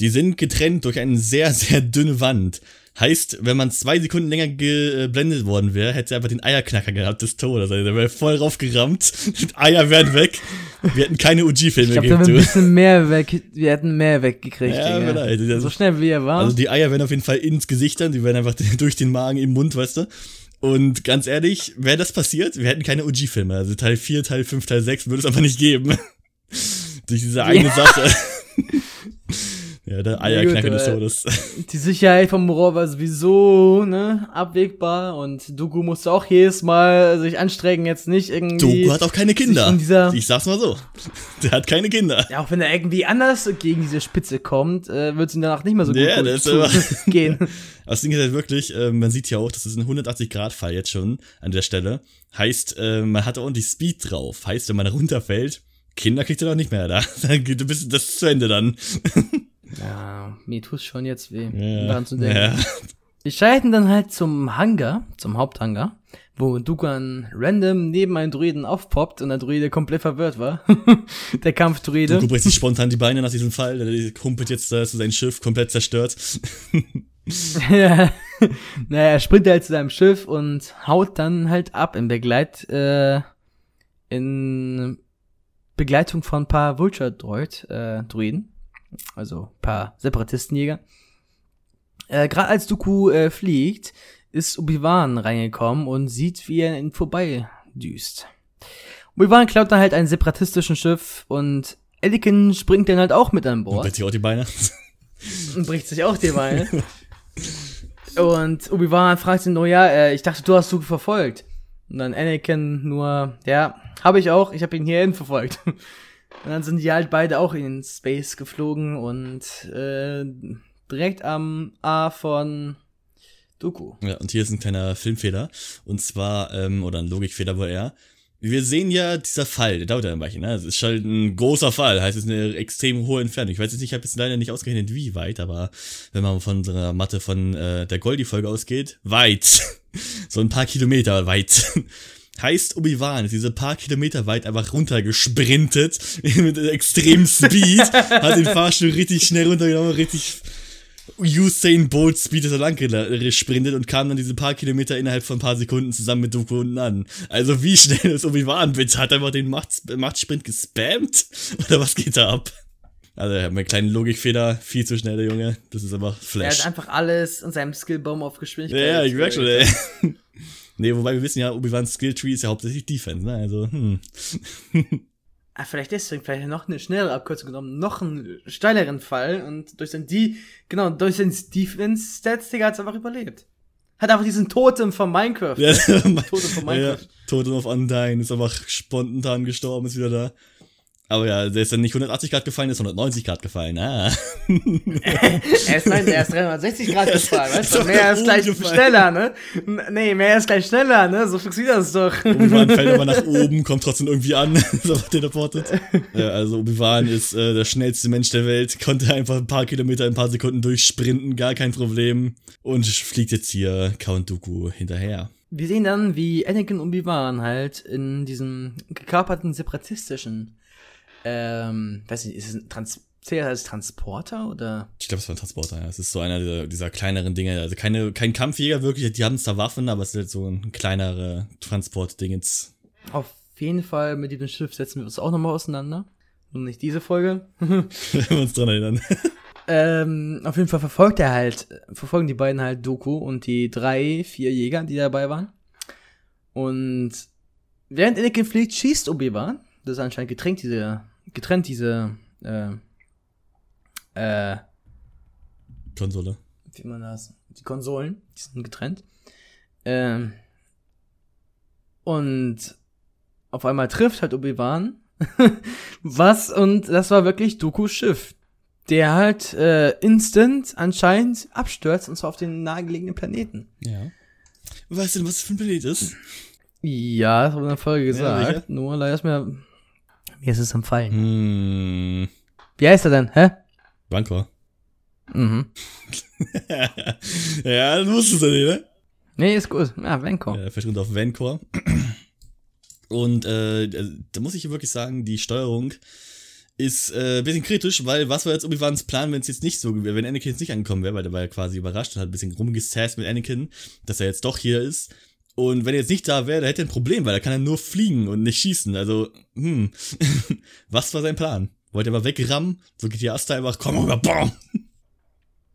die sind getrennt durch eine sehr, sehr dünne Wand. Heißt, wenn man zwei Sekunden länger geblendet worden wäre, hätte er einfach den Eierknacker gehabt des Todes. Also der wäre voll raufgerammt. Die Eier wären weg. Wir hätten keine ich UG-Filme glaube, gegeben. wäre ein du. bisschen mehr weg, wir hätten mehr weggekriegt. Ja, Digga. vielleicht. Also- So schnell wie er war. Also die Eier werden auf jeden Fall ins Gesicht dann, die werden einfach durch den Magen im Mund, weißt du. Und ganz ehrlich, wäre das passiert, wir hätten keine OG-Filme. Also Teil 4, Teil 5, Teil 6 würde es einfach nicht geben. Durch diese eine Sache. Ja, der Eierknacker des Todes. Die Sicherheit vom Rohr war sowieso, ne, abwegbar und Dooku musste auch jedes Mal sich anstrengen, jetzt nicht irgendwie. Doku hat auch keine Kinder. Ich sag's mal so. Der hat keine Kinder. Ja, auch wenn er irgendwie anders gegen diese Spitze kommt, äh, wird es ihm danach nicht mehr so gut, Ja, das ist zu- aber- gehen. Aber das Ding ist halt wirklich, äh, man sieht ja auch, das ist ein 180-Grad-Fall jetzt schon an der Stelle. Heißt, äh, man hat ordentlich Speed drauf. Heißt, wenn man runterfällt, Kinder kriegt er doch nicht mehr da. Dann geht- du bist das ist zu Ende dann. Ja, mir tut's schon jetzt weh, Ja. daran zu denken. Ja. Wir schalten dann halt zum Hangar, zum Haupthangar, wo Dukan random neben einem Druiden aufpoppt und der Druide komplett verwirrt war. der Kampfdruide. Doku bricht sich spontan die Beine nach diesem Fall. Der humpelt jetzt da zu sein Schiff komplett zerstört. Ja. naja, er springt halt zu seinem Schiff und haut dann halt ab in Begleit, äh, in Begleitung von ein paar Vulture-Droid, äh, Druiden. Also ein paar Separatistenjäger. Äh, Gerade als Dooku äh, fliegt, ist Obi-Wan reingekommen und sieht, wie er ihn vorbei düst. Obi-Wan klaut dann halt ein separatistischen Schiff und Anakin springt dann halt auch mit an Bord Bricht sich auch die Beine. und bricht sich auch die Beine. und Obi-Wan fragt ihn nur, ja, äh, ich dachte, du hast Luke verfolgt. Und dann Anakin nur, ja, habe ich auch, ich habe ihn hierhin verfolgt. Und dann sind die halt beide auch in Space geflogen und äh, direkt am A von Dooku. Ja, und hier ist ein kleiner Filmfehler. Und zwar, ähm, oder ein Logikfehler wohl eher. wir sehen ja, dieser Fall, der dauert ja ein Weilchen, ne? Das ist halt ein großer Fall, heißt es ist eine extrem hohe Entfernung. Ich weiß jetzt nicht, ich habe jetzt leider nicht ausgerechnet, wie weit, aber wenn man von unserer Mathe von äh, der Goldie-Folge ausgeht, weit. so ein paar Kilometer weit. Heißt, Obi-Wan ist diese paar Kilometer weit einfach runtergesprintet mit extrem Speed, hat den Fahrstuhl richtig schnell runtergenommen, richtig Usain Bolt Speed ist er lang gesprintet und kam dann diese paar Kilometer innerhalb von ein paar Sekunden zusammen mit Doku unten an. Also wie schnell ist Obi-Wan bitte? Hat er einfach den Macht Machtsprint gespammt? Oder was geht da ab? Also er hat einen kleinen Logikfehler, viel zu schnell, der Junge. Das ist einfach Flash. Er hat einfach alles in seinem Skillbaum auf Geschwindigkeit. Ja, ja ich merk schon, ey. Nee, wobei wir wissen ja, Obi-Wans Skilltree ist ja hauptsächlich Defense, ne? Also, hm. Ah, vielleicht deswegen, vielleicht noch eine schnellere Abkürzung genommen, noch einen steileren Fall und durch sein die, genau, durch sein Defense-Stats, Digga, hat's einfach überlebt. Hat einfach diesen Totem von Minecraft. Ja, ne? Totem von Minecraft. Ja, Totem of Undyne ist einfach spontan gestorben, ist wieder da. Aber ja, der ist dann nicht 180 Grad gefallen, der ist 190 Grad gefallen. Ah. er, ist, nein, er ist 360 Grad gefallen, weißt du? Mehr ist gleich gefallen. schneller, ne? Nee, mehr ist gleich schneller, ne? So funktioniert das doch. Obi-Wan fällt aber nach oben, kommt trotzdem irgendwie an, aber teleportet. Ja, also Obi-Wan ist äh, der schnellste Mensch der Welt, konnte einfach ein paar Kilometer in ein paar Sekunden durchsprinten, gar kein Problem. Und fliegt jetzt hier Count Dooku hinterher. Wir sehen dann, wie Anakin und Obi-Wan halt in diesem gekaperten separatistischen ähm, weiß nicht, ist es ein Trans zählt als Transporter oder? Ich glaube, es war ein Transporter, ja. Es ist so einer dieser, dieser kleineren Dinge. Also keine, kein Kampfjäger wirklich, die haben zwar Waffen, aber es ist halt so ein kleinerer Transportdingens. Auf jeden Fall mit diesem Schiff setzen wir uns auch nochmal auseinander. Und nicht diese Folge. Wenn wir uns dran erinnern. ähm, auf jeden Fall verfolgt er halt, verfolgen die beiden halt Doku und die drei, vier Jäger, die dabei waren. Und während Anakin fliegt, schießt Obi-Wan. Das ist anscheinend getränkt, diese getrennt, diese äh, äh, Konsole. Wie man das? Die Konsolen, die sind getrennt. Ähm, und auf einmal trifft halt Obi-Wan was und das war wirklich Dokus Schiff, der halt äh, instant anscheinend abstürzt und zwar auf den nahegelegenen Planeten. Ja. Weißt du, was das für ein Planet ist? Ja, das wurde in der Folge gesagt. Ja, Nur leider ist mir mir ist es empfallen. Hm. Wie heißt er denn, hä? Bankor. Mhm. ja, das wusstest du nicht, ne? Nee, ist gut. Ja, Vancor. Ja, verschwindet auf Vancor. Und äh, da muss ich wirklich sagen, die Steuerung ist äh, ein bisschen kritisch, weil was war jetzt Obi-Wans Plan, wenn es jetzt nicht so wäre, wenn Anakin jetzt nicht angekommen wäre, weil der war ja quasi überrascht und hat ein bisschen rumgesasst mit Anakin, dass er jetzt doch hier ist. Und wenn er jetzt nicht da wäre, da hätte er ein Problem, weil er kann ja nur fliegen und nicht schießen. Also, hm. Was war sein Plan? Wollte er mal wegrammen? So geht die Asta einfach, komm rüber, bam!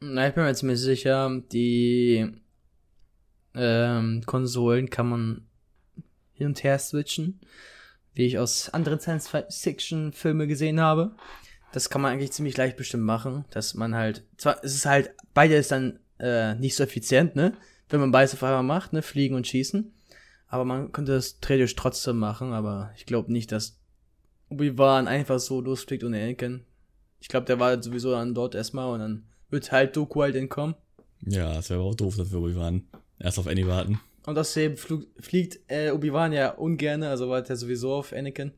Na, ich bin mir ziemlich sicher, die ähm, Konsolen kann man hin und her switchen, wie ich aus anderen Science-Fiction-Filmen gesehen habe. Das kann man eigentlich ziemlich leicht bestimmt machen, dass man halt, zwar, es ist halt, beide ist dann äh, nicht so effizient, ne? Wenn man beides auf einmal macht, ne, fliegen und schießen. Aber man könnte das theoretisch trotzdem machen, aber ich glaube nicht, dass Obi-Wan einfach so losfliegt ohne Anakin. Ich glaube, der war sowieso dann dort erstmal und dann wird halt Doku halt entkommen. Ja, das wäre auch doof, dass wir Obi-Wan erst auf Annie warten. Und außerdem fliegt äh, Obi-Wan ja ungern, also wartet er sowieso auf Anakin.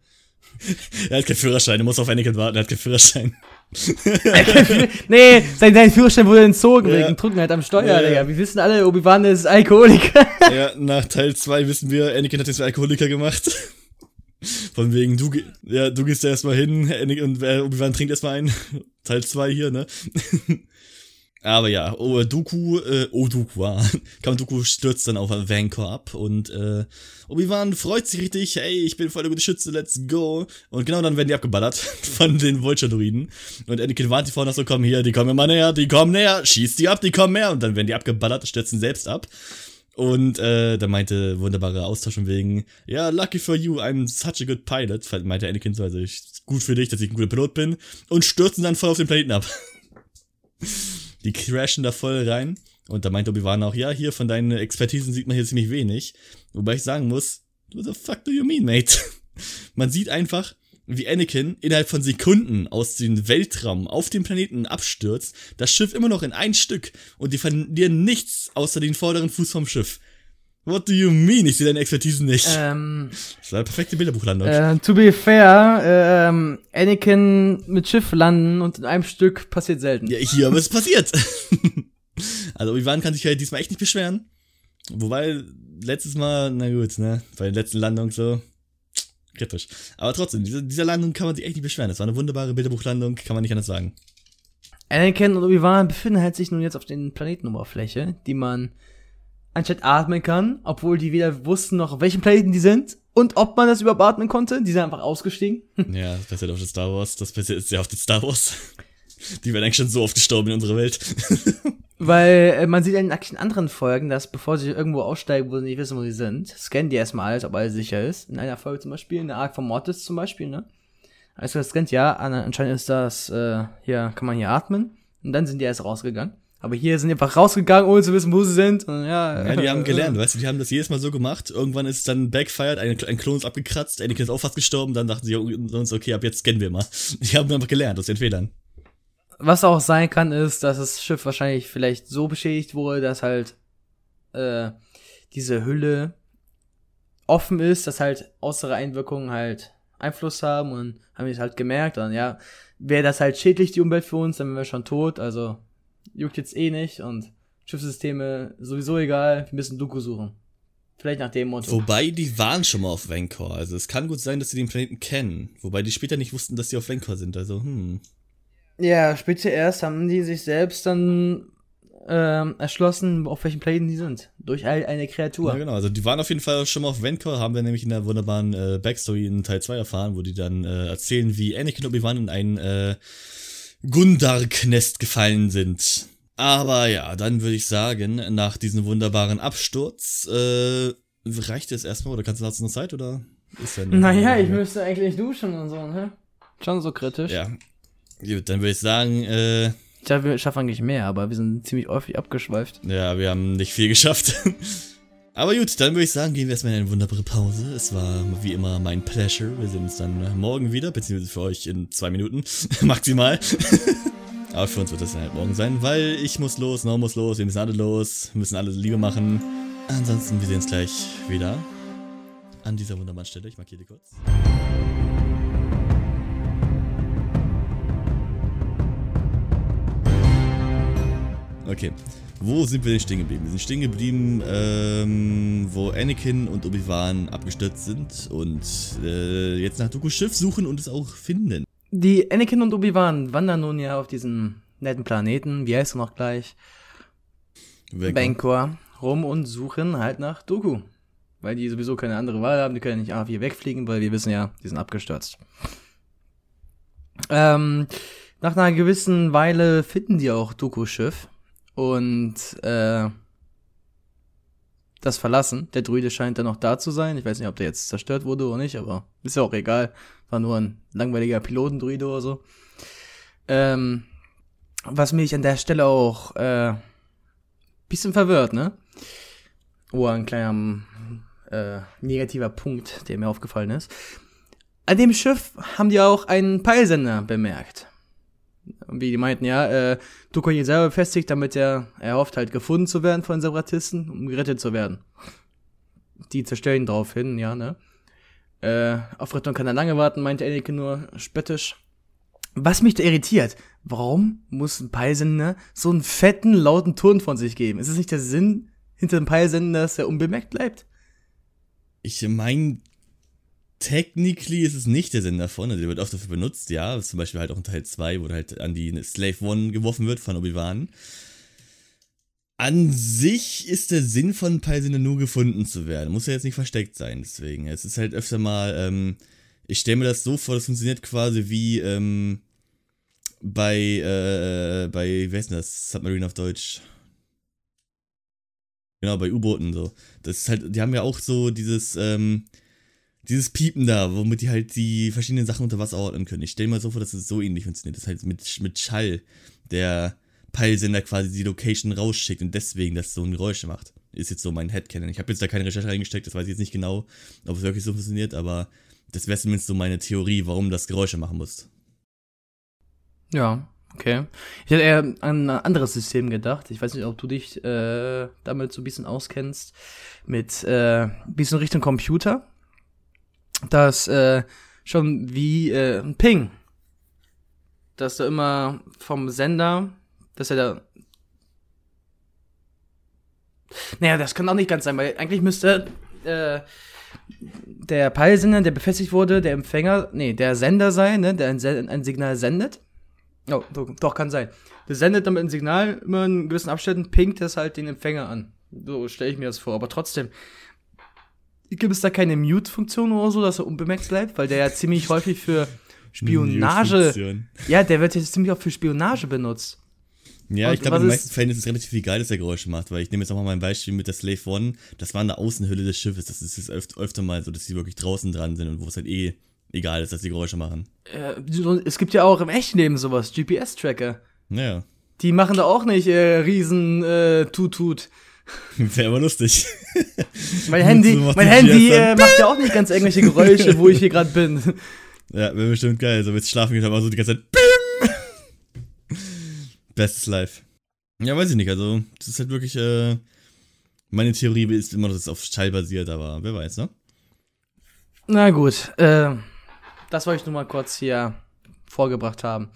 er hat keinen Führerschein, er muss auf Anakin warten, er hat keinen Führerschein. nee, sein, sein Führerschein wurde entzogen ja. wegen Trunkenheit am Steuer, ja, Digga. Wir wissen alle, Obi-Wan ist Alkoholiker. ja, nach Teil 2 wissen wir, Anakin hat jetzt Alkoholiker gemacht. Von wegen, du, ja, du gehst ja erstmal hin Anakin, und äh, Obi-Wan trinkt erstmal ein. Teil 2 hier, ne? Aber ja, Doku, äh, oh Doku, ah. Count Doku stürzt dann auf Vancor ab und äh, Obi-Wan freut sich richtig, hey, ich bin voll der gute Schütze, let's go. Und genau dann werden die abgeballert von den Vulture-Druiden. Und Anakin warnt die vorne so, komm hier, die kommen immer näher, die kommen näher, schießt die ab, die kommen näher. Und dann werden die abgeballert, stürzen selbst ab. Und äh, da meinte wunderbare Austausch von wegen, ja, lucky for you, I'm such a good pilot, meinte Anakin so, also ich, gut für dich, dass ich ein guter Pilot bin. Und stürzen dann voll auf den Planeten ab. Die crashen da voll rein. Und da meint Obi-Wan auch, ja, hier von deinen Expertisen sieht man hier ziemlich wenig. Wobei ich sagen muss, what the fuck do you mean, mate? man sieht einfach, wie Anakin innerhalb von Sekunden aus dem Weltraum auf dem Planeten abstürzt, das Schiff immer noch in ein Stück und die verlieren nichts außer den vorderen Fuß vom Schiff. What do you mean? Ich sehe deine Expertise nicht. Ähm, das war eine perfekte Bilderbuchlandung. äh, to be fair, ähm, Anakin mit Schiff landen und in einem Stück passiert selten. Ja, hier aber es passiert. also Obi-Wan kann sich halt diesmal echt nicht beschweren. Wobei, letztes Mal, na gut, ne, bei der letzten Landung so, kritisch. Aber trotzdem, diese, dieser Landung kann man sich echt nicht beschweren. Das war eine wunderbare Bilderbuchlandung, kann man nicht anders sagen. Anakin und Obi-Wan befinden halt sich nun jetzt auf den Planetenoberfläche, die man anstatt atmen kann, obwohl die weder wussten noch, auf welchen Planeten die sind und ob man das überhaupt atmen konnte. Die sind einfach ausgestiegen. ja, das passiert auf den Star Wars, das passiert ja auf den Star Wars. Die werden eigentlich schon so oft gestorben in unserer Welt. Weil äh, man sieht in den anderen Folgen, dass bevor sie irgendwo aussteigen, wo sie nicht wissen, wo sie sind, scannen die erstmal alles, ob alles sicher ist. In einer Folge zum Beispiel, in der Arc von Mortis zum Beispiel, ne? Also das scannt ja, anscheinend ist das, äh, hier kann man hier atmen. Und dann sind die erst rausgegangen. Aber hier sind die einfach rausgegangen, ohne zu wissen, wo sie sind. Und ja, ja, die haben gelernt, weißt du, die haben das jedes Mal so gemacht. Irgendwann ist es dann backfired, ein, ein Klon ist abgekratzt, Anakin ist auch fast gestorben, dann dachten sie uns, okay, ab jetzt scannen wir mal. Die haben einfach gelernt aus den Fehlern. Was auch sein kann, ist, dass das Schiff wahrscheinlich vielleicht so beschädigt wurde, dass halt äh, diese Hülle offen ist, dass halt äußere Einwirkungen halt Einfluss haben und haben wir es halt gemerkt. Und ja, wäre das halt schädlich, die Umwelt für uns, dann wären wir schon tot. Also juckt jetzt eh nicht und Schiffssysteme sowieso egal. Wir müssen Doku suchen. Vielleicht nach dem Motto. Wobei, die waren schon mal auf Vancor. Also es kann gut sein, dass sie den Planeten kennen. Wobei die später nicht wussten, dass sie auf Vancor sind. Also, hm. Ja, später erst haben die sich selbst dann ähm, erschlossen, auf welchen Planeten die sind. Durch eine Kreatur. Ja, genau. Also die waren auf jeden Fall schon mal auf Vancor, haben wir nämlich in der wunderbaren äh, Backstory in Teil 2 erfahren, wo die dann äh, erzählen, wie Anakin und Obi-Wan in ein äh, Gundark-Nest gefallen sind. Aber ja, dann würde ich sagen, nach diesem wunderbaren Absturz, äh, reicht es erstmal oder kannst du noch Zeit oder ist ja Naja, ich müsste eigentlich duschen und so, ne? Schon so kritisch. Ja. Gut, dann würde ich sagen, äh. Ich glaube, wir schaffen eigentlich mehr, aber wir sind ziemlich häufig abgeschweift. Ja, wir haben nicht viel geschafft. aber gut, dann würde ich sagen, gehen wir erstmal in eine wunderbare Pause. Es war wie immer mein Pleasure. Wir sehen uns dann morgen wieder, beziehungsweise für euch in zwei Minuten maximal. Aber für uns wird das dann halt morgen sein, weil ich muss los, No muss los, wir müssen alle los, wir müssen alle Liebe machen. Ansonsten, wir sehen uns gleich wieder an dieser wunderbaren Stelle. Ich markiere die kurz. Okay, wo sind wir denn stehen geblieben? Wir sind stehen geblieben, ähm, wo Anakin und Obi-Wan abgestürzt sind und äh, jetzt nach Dooku's Schiff suchen und es auch finden. Die Anakin und Obi-Wan wandern nun ja auf diesen netten Planeten, wie heißt er noch gleich? Bancor rum und suchen halt nach Doku. Weil die sowieso keine andere Wahl haben, die können nicht einfach hier wegfliegen, weil wir wissen ja, die sind abgestürzt. Ähm, nach einer gewissen Weile finden die auch Doku Schiff und äh, das verlassen. Der Druide scheint dann noch da zu sein. Ich weiß nicht, ob der jetzt zerstört wurde oder nicht, aber ist ja auch egal. War nur ein langweiliger Pilotendruide oder so. Ähm, was mich an der Stelle auch äh, bisschen verwirrt, ne? Oh, ein kleiner äh, negativer Punkt, der mir aufgefallen ist. An dem Schiff haben die auch einen Peilsender bemerkt. Wie die meinten, ja, äh, Tuko ihn selber befestigt, damit er, er hofft halt gefunden zu werden von Separatisten, um gerettet zu werden. Die zerstellen daraufhin, ja, ne? Äh, auf Rettung kann er lange warten, meinte Anakin nur spöttisch. Was mich da irritiert, warum muss ein Peilsender so einen fetten, lauten Ton von sich geben? Ist es nicht der Sinn hinter dem Peilsender, dass er unbemerkt bleibt? Ich meine, technically ist es nicht der Sinn davon, also der wird oft dafür benutzt, ja, zum Beispiel halt auch in Teil 2, wo halt an die Slave One geworfen wird von Obi-Wan. An sich ist der Sinn von Peilsender nur gefunden zu werden, muss ja jetzt nicht versteckt sein, deswegen. Es ist halt öfter mal, ähm, ich stelle mir das so vor, das funktioniert quasi wie, ähm, bei, äh, bei, wie heißt denn das, Submarine auf Deutsch? Genau, bei U-Booten so. Das ist halt, die haben ja auch so dieses, ähm, dieses Piepen da, womit die halt die verschiedenen Sachen unter Wasser ordnen können. Ich stelle mir so vor, dass es so ähnlich funktioniert. Das ist halt mit, mit Schall, der Peilsender quasi die Location rausschickt und deswegen das so ein Geräusch macht. Ist jetzt so mein Headcanon. Ich habe jetzt da keine Recherche reingesteckt, das weiß ich jetzt nicht genau, ob es wirklich so funktioniert, aber das wäre zumindest so meine Theorie, warum das Geräusche machen muss. Ja, Okay. Ich hätte eher an ein anderes System gedacht. Ich weiß nicht, ob du dich äh, damit so ein bisschen auskennst. Mit äh, ein bisschen Richtung Computer. Das äh, schon wie äh, ein Ping. Dass du immer vom Sender, dass er da. Naja, das kann auch nicht ganz sein, weil eigentlich müsste äh, der Peilsender, der befestigt wurde, der Empfänger, nee, der Sender sein, ne, der ein, ein Signal sendet. Oh, doch, doch, kann sein. Der sendet damit ein Signal, immer in gewissen Abständen pinkt es halt den Empfänger an. So stelle ich mir das vor. Aber trotzdem, gibt es da keine Mute-Funktion oder so, dass er unbemerkt bleibt? Weil der ja ziemlich häufig für Spionage. Ja, der wird jetzt ziemlich auch für Spionage benutzt. Ja, Und ich glaube, in den ist- meisten Fällen ist es relativ egal, dass er Geräusche macht, weil ich nehme jetzt auch mal mein Beispiel mit der Slave One. Das war eine Außenhülle des Schiffes. Das ist jetzt öf öfter mal so, dass sie wirklich draußen dran sind und wo es halt eh egal ist, dass die Geräusche machen. Äh, es gibt ja auch im echten Leben sowas, GPS-Tracker. Naja, Die machen da auch nicht äh, riesen äh, Tut-Tut. wäre aber lustig. Mein Handy, So macht mein Handy äh, macht ja auch nicht ganz irgendwelche Geräusche, wo ich hier gerade bin. ja, wäre bestimmt geil. So, wenn schlafen geht, aber so die ganze Zeit BIM! Bestes Live. Ja, weiß ich nicht. Also, das ist halt wirklich, äh, meine Theorie ist immer, dass es auf Schall basiert, aber wer weiß, ne? Na gut, äh, das wollte ich nur mal kurz hier vorgebracht haben.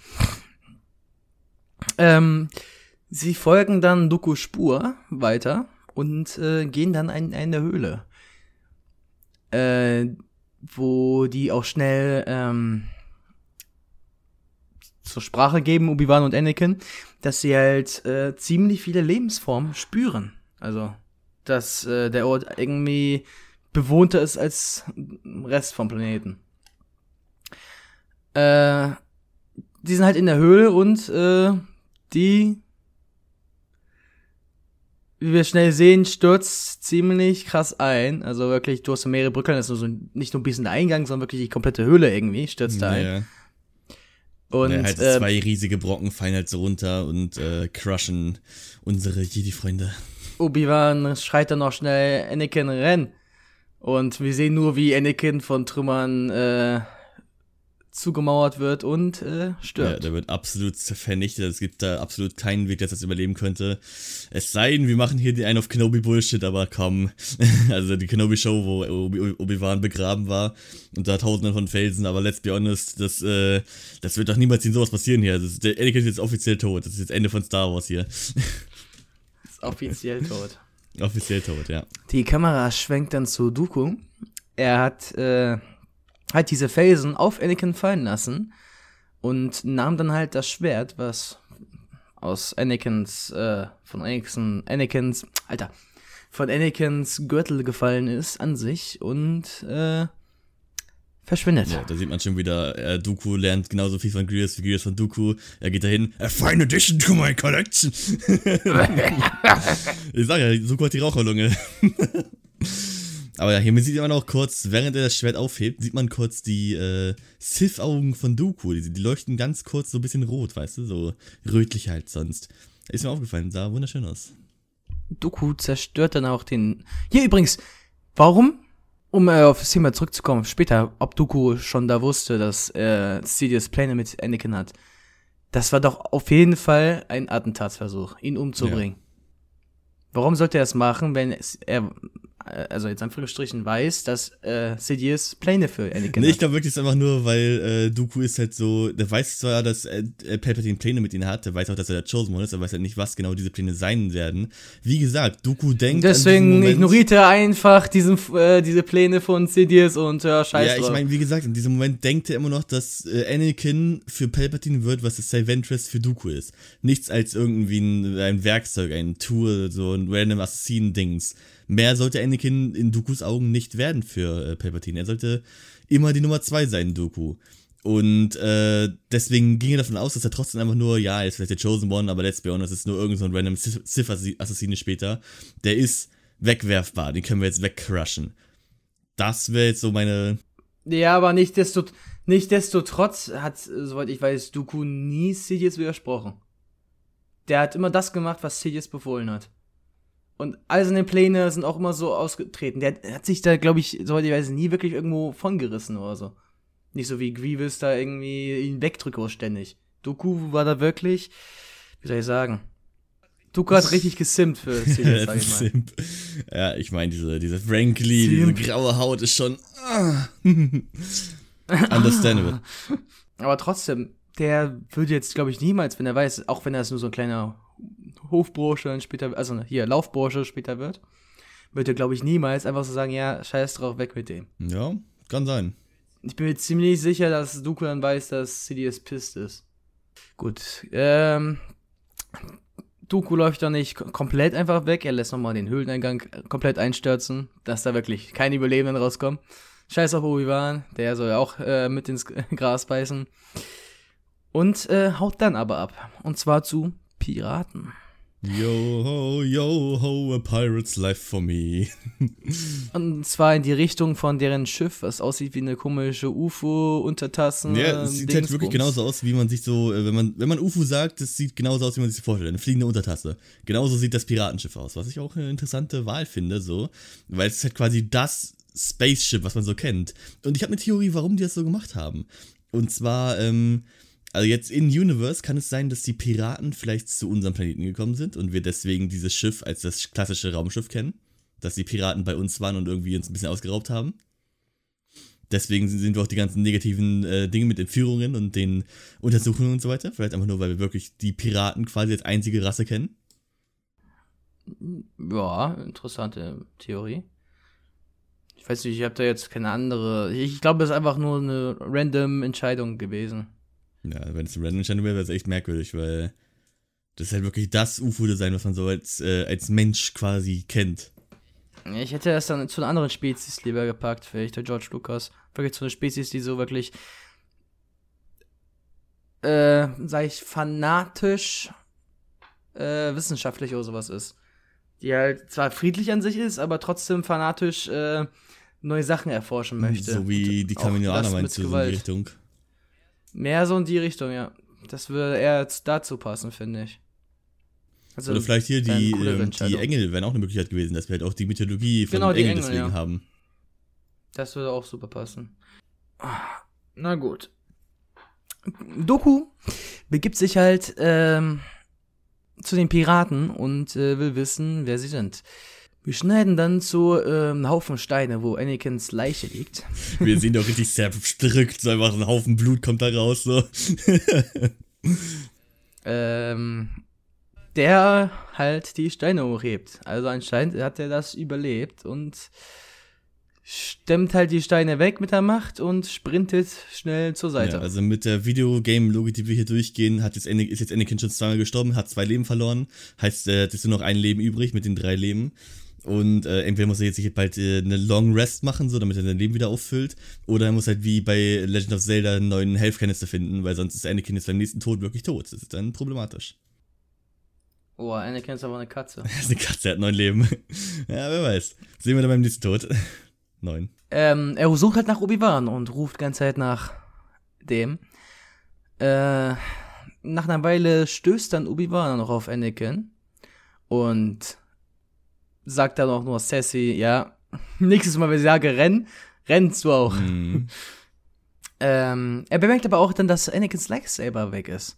Ähm, sie folgen dann Doku Spur weiter und äh, gehen dann in eine Höhle. Äh, wo die auch schnell ähm, zur Sprache geben, Obi-Wan und Anakin, dass sie halt äh, ziemlich viele Lebensformen spüren. Also, dass äh, der Ort irgendwie bewohnter ist als Rest vom Planeten. Äh, die sind halt in der Höhle und äh, die, wie wir schnell sehen, stürzt ziemlich krass ein. Also wirklich, du hast mehrere Brücken, das ist so nicht nur ein bisschen der Eingang, sondern wirklich die komplette Höhle irgendwie stürzt da ein. Ja, Und ja, halt äh, zwei riesige Brocken fallen halt so runter und äh, crushen unsere Jedi-Freunde. Obi-Wan schreit dann noch schnell, Anakin, renn. Und wir sehen nur, wie Anakin von Trümmern äh, zugemauert wird und äh, Ja, stirbt. der wird absolut vernichtet. Es gibt da absolut keinen Weg, dass das überleben könnte. Es sei denn, wir machen hier die einen auf Kenobi Bullshit, aber komm. also die Kenobi Show, wo Obi- Obi-Wan begraben war und da tausenden von Felsen, aber let's be honest, das, äh, das wird doch niemals in sowas passieren hier. Das ist, der Anakin ist jetzt offiziell tot. Das ist jetzt Ende von Star Wars hier. Ist offiziell tot. offiziell tot, ja. Die Kamera schwenkt dann zu Dooku. Er hat, äh, hat diese Felsen auf Anakin fallen lassen und nahm dann halt das Schwert, was aus Anakins, äh, von Anakins, Anakins, Alter, von Anakins Gürtel gefallen ist, an sich und, äh, verschwindet. Ja, da sieht man schon wieder, äh, Dooku lernt genauso viel von Grievous wie Grievous von Dooku. Er geht dahin, a fine addition to my collection. ich sag ja, Dooku hat die Raucherlunge. Aber ja, hier man sieht man auch kurz, während er das Schwert aufhebt, sieht man kurz die äh, Sith-Augen von Dooku. Die, die leuchten ganz kurz so ein bisschen rot, weißt du, so rötlich halt sonst. Ist mir aufgefallen, sah wunderschön aus. Doku zerstört dann auch den. Hier übrigens, warum? Um äh, auf das Thema zurückzukommen, später, ob Doku schon da wusste, dass äh, Sidious Pläne mit Anakin hat. Das war doch auf jeden Fall ein Attentatsversuch, ihn umzubringen. Warum sollte er das machen, wenn es, er, also jetzt Anführungsstrichen, weiß, dass äh, Sidious Pläne für Anakin Nee, ich hat? glaube wirklich, es ist einfach nur, weil äh, Dooku ist halt so, der weiß zwar, dass äh, äh, Palpatine Pläne mit ihm hat, der weiß auch, dass er der Chosen One ist, aber weiß halt nicht, was genau diese Pläne sein werden. Wie gesagt, Dooku denkt Deswegen ignoriert er einfach diesen, äh, diese Pläne von Sidious und ja, scheiß Ja, ich meine, wie gesagt, in diesem Moment denkt er immer noch, dass äh, Anakin für Palpatine wird, was das Ventress für Dooku ist. Nichts als irgendwie ein, ein Werkzeug, ein Tool, so ein random Assassinen-Dings. Mehr sollte Anakin in Dookus Augen nicht werden für äh, Palpatine. Er sollte immer die Nummer zwei sein, Dooku. Und äh, deswegen ging er davon aus, dass er trotzdem einfach nur, ja, er ist vielleicht der Chosen One, aber let's be honest, es ist nur irgendein so ein random Sith-Assassine später. Der ist wegwerfbar, den können wir jetzt wegcrushen. Das wäre jetzt so meine Ja, aber nicht desto, nicht desto trotz hat, soweit ich weiß, Dooku nie Sidious widersprochen. Der hat immer das gemacht, was Sidious befohlen hat. Und all seine Pläne sind auch immer so ausgetreten. Der hat sich da, glaube ich, soweit ich weiß, nie wirklich irgendwo von gerissen oder so. Nicht so wie Grievous da irgendwie ihn wegdrückt ständig. Doku war da wirklich, wie soll ich sagen, Doku hat richtig gesimpt für Sidious, sag ich mal. Ja, ich meine, diese, diese Frankly, diese graue Haut ist schon. Ah. Understandable. Aber trotzdem, der würde jetzt, glaube ich, niemals, wenn er weiß, auch wenn er es nur so ein kleiner Hofbursche dann später, also hier, Laufbursche später wird, wird er, glaube ich, niemals einfach so sagen, ja, scheiß drauf, weg mit dem. Ja, kann sein. Ich bin mir ziemlich sicher, dass Dooku dann weiß, dass Sidious pisst ist. Gut, ähm, Dooku läuft doch nicht komplett einfach weg, er lässt nochmal den Höhleneingang komplett einstürzen, dass da wirklich keine Überlebenden rauskommen. Scheiß auf Obi-Wan, der soll ja auch äh, mit ins Gras beißen. Und äh, haut dann aber ab. Und zwar zu Piraten. Yo ho, yo ho, a pirate's life for me. Und zwar in die Richtung von deren Schiff, was aussieht wie eine komische UFO-Untertassen. Ja, es sieht halt wirklich genauso aus, wie man sich so, äh, wenn man, wenn man UFO sagt, das sieht genauso aus, wie man sich vorstellt. Eine fliegende Untertasse. Genauso sieht das Piratenschiff aus, was ich auch eine interessante Wahl finde, so. Weil es ist halt quasi das Spaceship, was man so kennt. Und ich habe eine Theorie, warum die das so gemacht haben. Und zwar, ähm, also jetzt in Universe kann es sein, dass die Piraten vielleicht zu unserem Planeten gekommen sind und wir deswegen dieses Schiff als das klassische Raumschiff kennen. Dass die Piraten bei uns waren und irgendwie uns ein bisschen ausgeraubt haben. Deswegen sind wir auch die ganzen negativen äh, Dinge mit Entführungen und den Untersuchungen und so weiter. Vielleicht einfach nur, weil wir wirklich die Piraten quasi als einzige Rasse kennen. Ja, interessante Theorie. Ich weiß nicht, ich habe da jetzt keine andere. Ich glaube, es ist einfach nur eine random Entscheidung gewesen. Ja, wenn es ein Random Channel wäre, wäre es echt merkwürdig, weil das ist halt wirklich das UFO-Design, was man so als, äh, als Mensch quasi kennt. Ich hätte es dann zu einer anderen Spezies lieber gepackt, vielleicht der George Lucas. Wirklich zu einer Spezies, die so wirklich, äh, sag ich, fanatisch äh, wissenschaftlich oder sowas ist. Die halt zwar friedlich an sich ist, aber trotzdem fanatisch äh, neue Sachen erforschen möchte. So wie die das meinst du, so in die. Richtung. Mehr so in die Richtung, ja. Das würde eher jetzt dazu passen, finde ich. Also, Oder vielleicht hier die, ähm, die. Engel wären auch eine Möglichkeit gewesen, dass wir halt auch die Mythologie von Genau, Engeln Engel, deswegen ja. haben. Das würde auch super passen. Ah, Na gut. Doku begibt sich halt ähm, zu den Piraten und äh, will wissen, wer sie sind. Wir schneiden dann zu ähm, einem Haufen Steine, wo Anakins Leiche liegt. Wir sehen doch richtig zerdrückt, so einfach ein Haufen Blut kommt da raus, so. ähm, der halt die Steine hochhebt. Also anscheinend hat er das überlebt und stemmt halt die Steine weg mit der Macht und sprintet schnell zur Seite. Ja, also mit der Videogame-Logik, die wir hier durchgehen, hat jetzt Anakin, ist jetzt Anakin schon zweimal gestorben, hat zwei Leben verloren. Heißt, äh, es ist nur noch ein Leben übrig mit den drei Leben. Und äh, entweder muss er jetzt sich bald äh, eine Long Rest machen, so damit er sein Leben wieder auffüllt, oder er muss halt wie bei Legend of Zelda einen neuen Health-Kanister finden, weil sonst ist Anakin jetzt beim nächsten Tod wirklich tot. Das ist dann problematisch. Oh, Anakin ist aber eine Katze. Er ist eine Katze, er hat neun Leben. ja, wer weiß. Sehen wir dann beim nächsten Tod. neun. Ähm, er sucht halt nach Obi-Wan und ruft die ganze Zeit nach dem. Äh, nach einer Weile stößt dann Obi-Wan noch auf Anakin und sagt dann auch nur sassy, ja, nächstes Mal, wenn ich sage, renn, rennst du auch. Mhm. Ähm, er bemerkt aber auch dann, dass Anakins Lightsaber weg ist.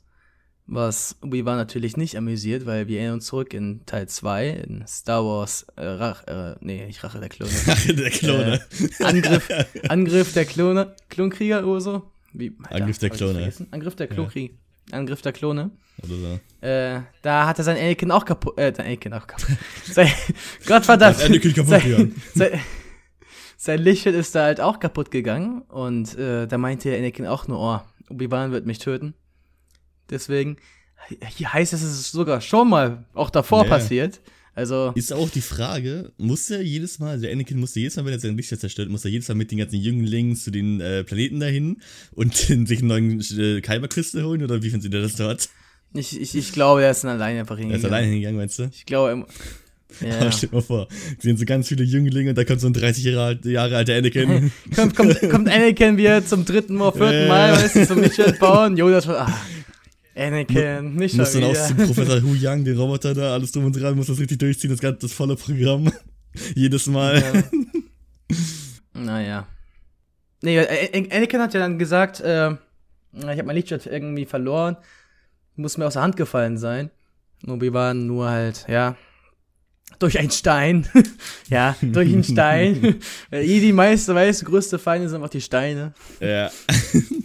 Was Obi-Wan natürlich nicht amüsiert, weil wir erinnern uns zurück in Teil 2, in Star Wars, äh, Rach, äh, nee, nicht Rache der Klone. der Klone. Angriff, Angriff der Klone, Klonkrieger oder so? Wie, Angriff der ich Klone. Angriff der Klonkrieg. Angriff der Klone. Oder so. Äh, da hat er sein Anakin auch kaputt, äh, sein Anakin auch kaputt. sein, Gottverdammt. Hat Anakin kaputt sein, sein, sein Lichtschwert ist da halt auch kaputt gegangen und äh, da meinte Anakin auch nur, oh, Obi-Wan wird mich töten. Deswegen, hier heißt es, es ist sogar schon mal auch davor Ja. passiert. Also, Ist auch die Frage, muss er jedes Mal, der Anakin musste jedes Mal, wenn er sein Licht zerstört, muss er jedes Mal mit den ganzen Jünglingen zu den äh, Planeten dahin und sich einen neuen äh, Kyber-Crystal holen oder wie findet ihr das dort? Ich, ich, ich glaube, er ist dann alleine einfach Er hingegangen. ist alleine hingegangen, meinst du? Ich glaube, er, ja. Aber stell dir mal vor, sehen so ganz viele Jünglinge und da kommt so ein 30 Jahre, Jahre alter Anakin. kommt, kommt, kommt Anakin wieder zum dritten oder vierten Mal, weißt du, zum Lichtschwert bauen. Jonas war, ah, Anakin, nicht schon muss dann auch wieder. zu Professor Hu Yang, den Roboter da, alles drum und dran, muss das richtig durchziehen, das ganze das volle Programm. Jedes Mal. Ja. naja. Nee, Anakin hat ja dann gesagt, äh, Ich habe mein Lichtschwert irgendwie verloren. Muss mir aus der Hand gefallen sein. Obi-Wan nur halt, ja, durch einen Stein. ja, durch einen Stein. Äh, die meiste, weißt größte Feinde sind einfach die Steine. Ja.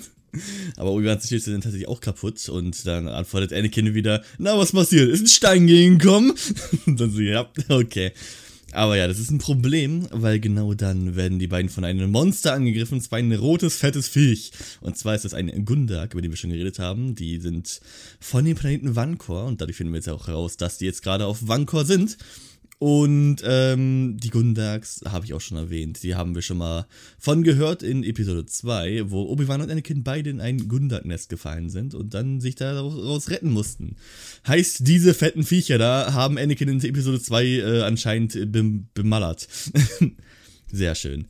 Aber Obi-Wans Schilde sind tatsächlich auch kaputt und dann antwortet Anakin wieder, na, was passiert? Ist ein Stein gegengekommen? und dann so, ja, okay. Aber ja, das ist ein Problem, weil genau dann werden die beiden von einem Monster angegriffen, und zwar ein rotes, fettes Viech. Und zwar ist das ein Gundak, über den wir schon geredet haben. Die sind von dem Planeten Vankor und dadurch finden wir jetzt auch heraus, dass die jetzt gerade auf Vankor sind. Und ähm, die Gundaks habe ich auch schon erwähnt. Die haben wir schon mal von gehört in Episode 2, wo Obi-Wan und Anakin beide in ein Gundak-Nest gefallen sind und dann sich daraus retten mussten. Heißt, diese fetten Viecher da haben Anakin in Episode 2 äh, anscheinend bem bemallert. Sehr schön.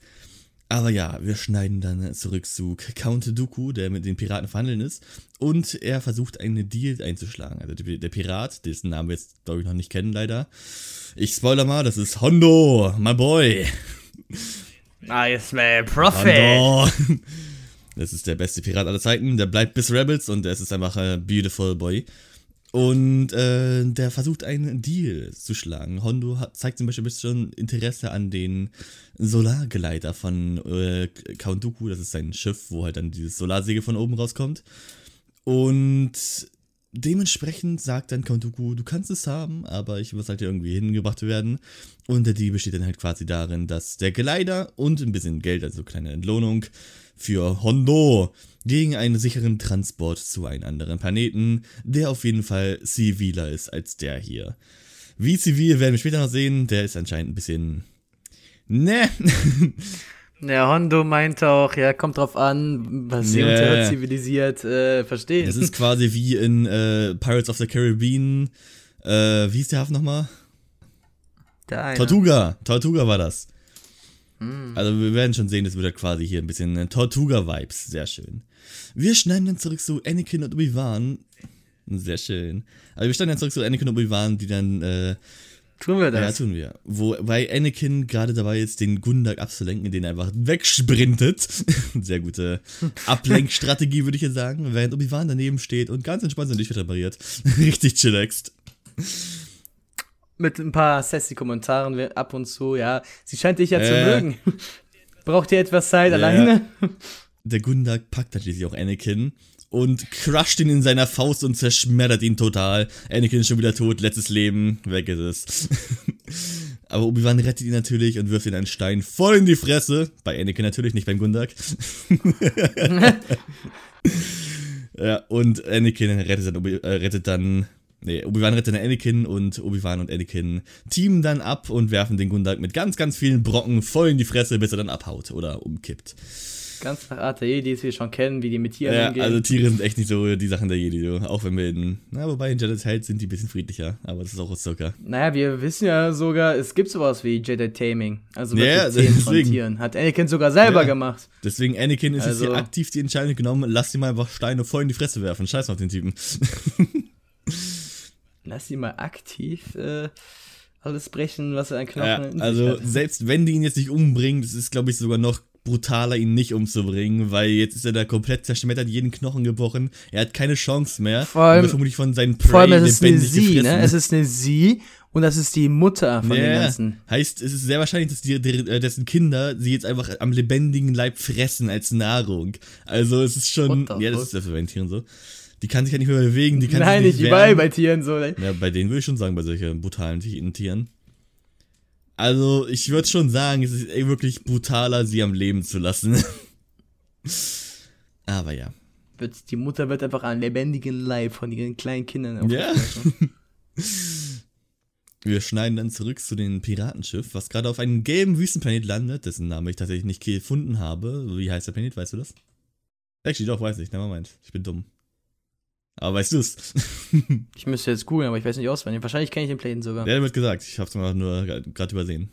Aber ja, wir schneiden dann zurück zu Count Dooku, der mit den Piraten verhandeln ist. Und er versucht einen Deal einzuschlagen. Also der Pirat, dessen Namen wir jetzt, glaube ich, noch nicht kennen, leider. Ich spoiler mal, das ist Hondo, my boy. Nice, man, Prophet. Hondo. Das ist der beste Pirat aller Zeiten. Der bleibt bis Rebels und es ist einfach ein beautiful boy. Und äh, der versucht einen Deal zu schlagen. Hondo hat, zeigt zum Beispiel schon Interesse an den Solargeleiter von äh, Count Dooku. Das ist sein Schiff, wo halt dann dieses Solarsegel von oben rauskommt. Und dementsprechend sagt dann Count Dooku, du kannst es haben, aber ich muss halt irgendwie hingebracht werden. Und der Deal besteht dann halt quasi darin, dass der Geleiter und ein bisschen Geld, also kleine Entlohnung, für Hondo gegen einen sicheren Transport zu einem anderen Planeten, der auf jeden Fall ziviler ist als der hier. Wie zivil werden wir später noch sehen, der ist anscheinend ein bisschen. Ne. Der Hondo meinte auch, ja, kommt drauf an, was sie yeah. unter zivilisiert äh, verstehen. Es ist quasi wie in äh, Pirates of the Caribbean. Äh, wie ist der Hafen nochmal? Tortuga. Tortuga war das. Mm. Also wir werden schon sehen, das wird ja quasi hier ein bisschen äh, Tortuga-Vibes. Sehr schön. Wir schneiden dann zurück zu Anakin und Obi-Wan. Sehr schön. Also wir schneiden dann zurück zu Anakin und Obi-Wan, die dann... Äh, tun wir das? Ja, tun wir. Wobei Anakin gerade dabei ist, den Gundak abzulenken, den er einfach wegsprintet. Sehr gute Ablenkstrategie, würde ich jetzt sagen. Während Obi-Wan daneben steht und ganz entspannt sein Licht repariert. Richtig chillaxed mit ein paar sassy Kommentaren ab und zu, ja. Sie scheint dich ja äh. zu mögen. Braucht ihr etwas Zeit ja. alleine? Der Gundak packt natürlich auch Anakin und crusht ihn in seiner Faust und zerschmettert ihn total. Anakin ist schon wieder tot, letztes Leben, weg ist es. Aber Obi-Wan rettet ihn natürlich und wirft ihn einen Stein voll in die Fresse. Bei Anakin natürlich, nicht beim Gundak. ja, und Anakin rettet dann, äh, rettet dann Nee, Obi-Wan rettet dann Anakin und Obi-Wan und Anakin teamen dann ab und werfen den Gundak mit ganz, ganz vielen Brocken voll in die Fresse, bis er dann abhaut oder umkippt. Ganz nach Art der Jedi, die wir schon kennen, wie die mit Tieren ja, umgehen. Also Tiere sind echt nicht so die Sachen der Jedi, auch wenn wir in, na, wobei in Jedi's Held sind die ein bisschen friedlicher, aber das ist auch aus Zucker. Naja, wir wissen ja sogar, es gibt sowas wie Jedi Taming, also mit ja, Zähnen von Tieren. Hat Anakin sogar selber ja, gemacht. Deswegen Anakin ist also, jetzt hier aktiv die Entscheidung genommen, lass ihn mal einfach Steine voll in die Fresse werfen, scheiß auf den Typen. lass sie mal aktiv äh, alles brechen, was er an Knochen ja, Also selbst wenn die ihn jetzt nicht umbringen, das ist glaube ich sogar noch brutaler, ihn nicht umzubringen, weil jetzt ist er da komplett zerschmettert, jeden Knochen gebrochen. Er hat keine Chance mehr. Vor allem, vermutlich von seinen Prey vor allem es ist eine Sie, ne? Es ist eine Sie und das ist die Mutter von ja, den ganzen. Heißt, es ist sehr wahrscheinlich, dass die, äh, dessen Kinder sie jetzt einfach am lebendigen Leib fressen als Nahrung. Also es ist schon, ja, das ist ja für Tieren so. Die kann sich ja nicht mehr bewegen, die kann Nein, sich nicht überall bei Tieren so. Ne? Ja, bei denen würde ich schon sagen, bei solchen brutalen Tieren. Also, ich würde schon sagen, es ist ey, wirklich brutaler, sie am Leben zu lassen. Aber ja. Die Mutter wird einfach an lebendigen Leib von ihren kleinen Kindern Ja. Wir schneiden dann zurück zu dem Piratenschiff, was gerade auf einem gelben Wüstenplanet landet, dessen Namen ich tatsächlich nicht gefunden habe. Wie heißt der Planet, weißt du das? Actually, doch, weiß ich. Nevermind. Ich bin dumm. Aber weißt du es? ich müsste jetzt googeln, aber ich weiß nicht auswendig. Wahrscheinlich kenne ich den Planeten sogar. Ja, der wird gesagt. Ich hab's mal nur gerade übersehen.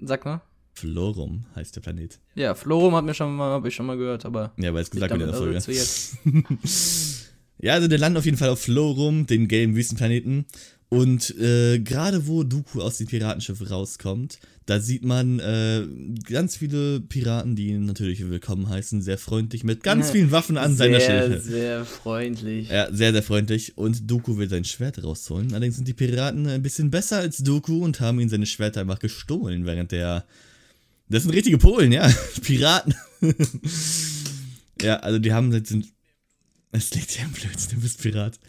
Sag mal. Florum heißt der Planet. Ja, Florum hat mir schon mal, hab ich schon mal gehört, aber. Ja, weil es gesagt wird in der Folge. Ja, also der landet auf jeden Fall auf Florum, den gelben Wüstenplaneten. Und äh, gerade wo Dooku aus dem Piratenschiff rauskommt, da sieht man äh, ganz viele Piraten, die ihn natürlich willkommen heißen, sehr freundlich, mit ganz vielen Waffen an seiner Schilde. Sehr, sehr freundlich. Ja, sehr, sehr freundlich. Und Dooku will sein Schwert rausholen. Allerdings sind die Piraten ein bisschen besser als Dooku und haben ihn seine Schwerter einfach gestohlen, während der. Das sind richtige Polen, ja. Piraten. ja, also die haben jetzt. Es liegt ja im Blödsinn, du bist Pirat.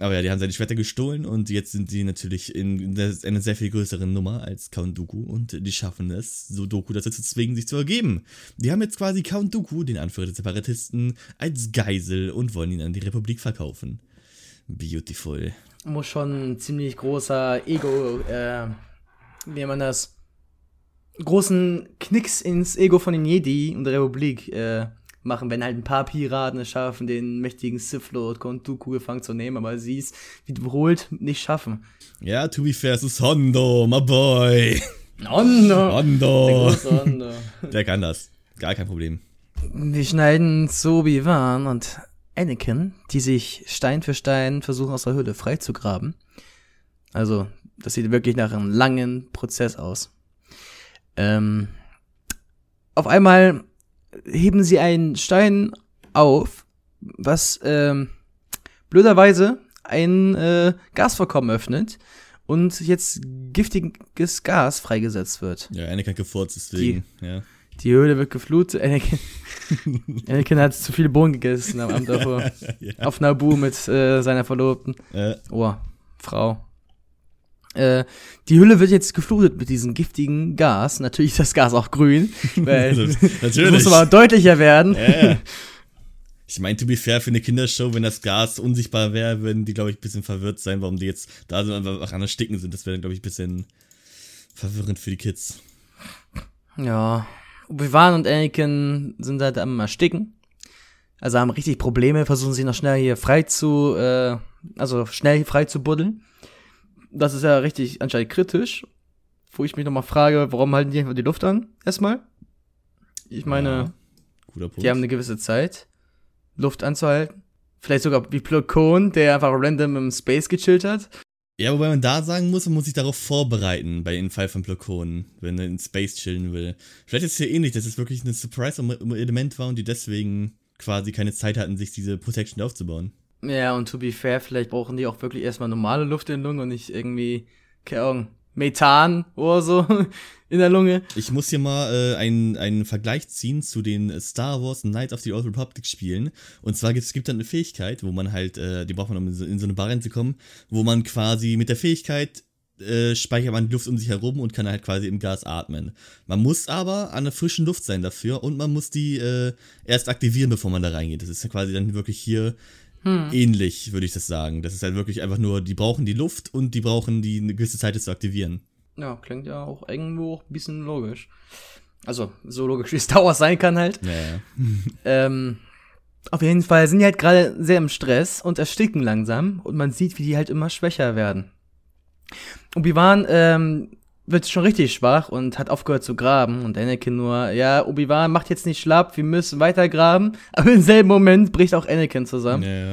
Aber ja, die haben seine Schwerter gestohlen und jetzt sind sie natürlich in einer sehr viel größeren Nummer als Count Dooku und die schaffen es, so Doku dazu zu zwingen, sich zu ergeben. Die haben jetzt quasi Count Dooku, den Anführer der Separatisten, als Geisel und wollen ihn an die Republik verkaufen. Beautiful. Muss schon ein ziemlich großer Ego, äh, wie man das? Großen Knicks ins Ego von den Jedi und der Republik, äh, machen, wenn halt ein paar Piraten es schaffen, den mächtigen Sith Lord Count Dooku gefangen zu nehmen, aber sie es wiederholt nicht schaffen. Ja, to be fair, es ist Hondo, my boy. Hondo. Hondo. Der, Hondo. Der kann das. Gar kein Problem. Wir schneiden zu Obi-Wan und Anakin, die sich Stein für Stein versuchen aus der Höhle freizugraben. Also, das sieht wirklich nach einem langen Prozess aus. Ähm, auf einmal heben sie einen Stein auf, was ähm, blöderweise ein äh, Gasvorkommen öffnet und jetzt giftiges Gas freigesetzt wird. Ja, Anakin gefurzt, deswegen, die, ja. Die Höhle wird geflutet. Anakin, Anakin hat zu viele Bohnen gegessen am Abend davor. ja. Auf Nabu mit äh, seiner Verlobten. Äh. Oh, Frau. Äh, die Hülle wird jetzt geflutet mit diesem giftigen Gas. Natürlich ist das Gas auch grün, weil das muss aber deutlicher werden. Ja, Ich meine, to be fair, für eine Kindershow, wenn das Gas unsichtbar wäre, würden die, glaube ich, ein bisschen verwirrt sein, warum die jetzt da so einfach an Ersticken sind. Das wäre, glaube ich, ein bisschen verwirrend für die Kids. Ja. Obi-Wan und Anakin sind halt am Ersticken. Also haben richtig Probleme, versuchen sich noch schnell hier frei zu, äh, also schnell frei zu buddeln das ist ja richtig anscheinend kritisch, wo ich mich nochmal frage, warum halten die einfach die Luft an? Erstmal. Ich meine, ja, die haben eine gewisse Zeit, Luft anzuhalten. Vielleicht sogar wie Plokon, der einfach random im Space gechillt hat. Ja, wobei man da sagen muss, man muss sich darauf vorbereiten, bei dem Fall von Plokon, wenn er in Space chillen will. Vielleicht ist es hier ähnlich, dass es wirklich ein Surprise-Element war und die deswegen quasi keine Zeit hatten, sich diese Protection aufzubauen. Ja, und to be fair, vielleicht brauchen die auch wirklich erstmal normale Luft in der Lunge und nicht irgendwie, keine Ahnung, Methan oder so in der Lunge. Ich muss hier mal äh, einen, einen Vergleich ziehen zu den Star Wars Knights of the Old Republic Spielen. Und zwar gibt es dann eine Fähigkeit, wo man halt, äh, die braucht man, um in so, in so eine Bar reinzukommen, wo man quasi mit der Fähigkeit äh, speichert man die Luft um sich herum und kann halt quasi im Gas atmen. Man muss aber an der frischen Luft sein dafür und man muss die äh, erst aktivieren, bevor man da reingeht. Das ist ja quasi dann wirklich hier hm. ähnlich, würde ich das sagen. Das ist halt wirklich einfach nur, die brauchen die Luft und die brauchen die eine gewisse Zeit, das zu aktivieren. Ja, klingt ja auch irgendwo ein bisschen logisch. Also, so logisch wie es Star sein kann halt. Ja. ähm, auf jeden Fall sind die halt gerade sehr im Stress und ersticken langsam und man sieht, wie die halt immer schwächer werden. Und Obi-Wan ähm, wird schon richtig schwach und hat aufgehört zu graben. Und Anakin nur, ja, Obi-Wan macht jetzt nicht schlapp, wir müssen weiter graben. Aber im selben Moment bricht auch Anakin zusammen. Ja, ja.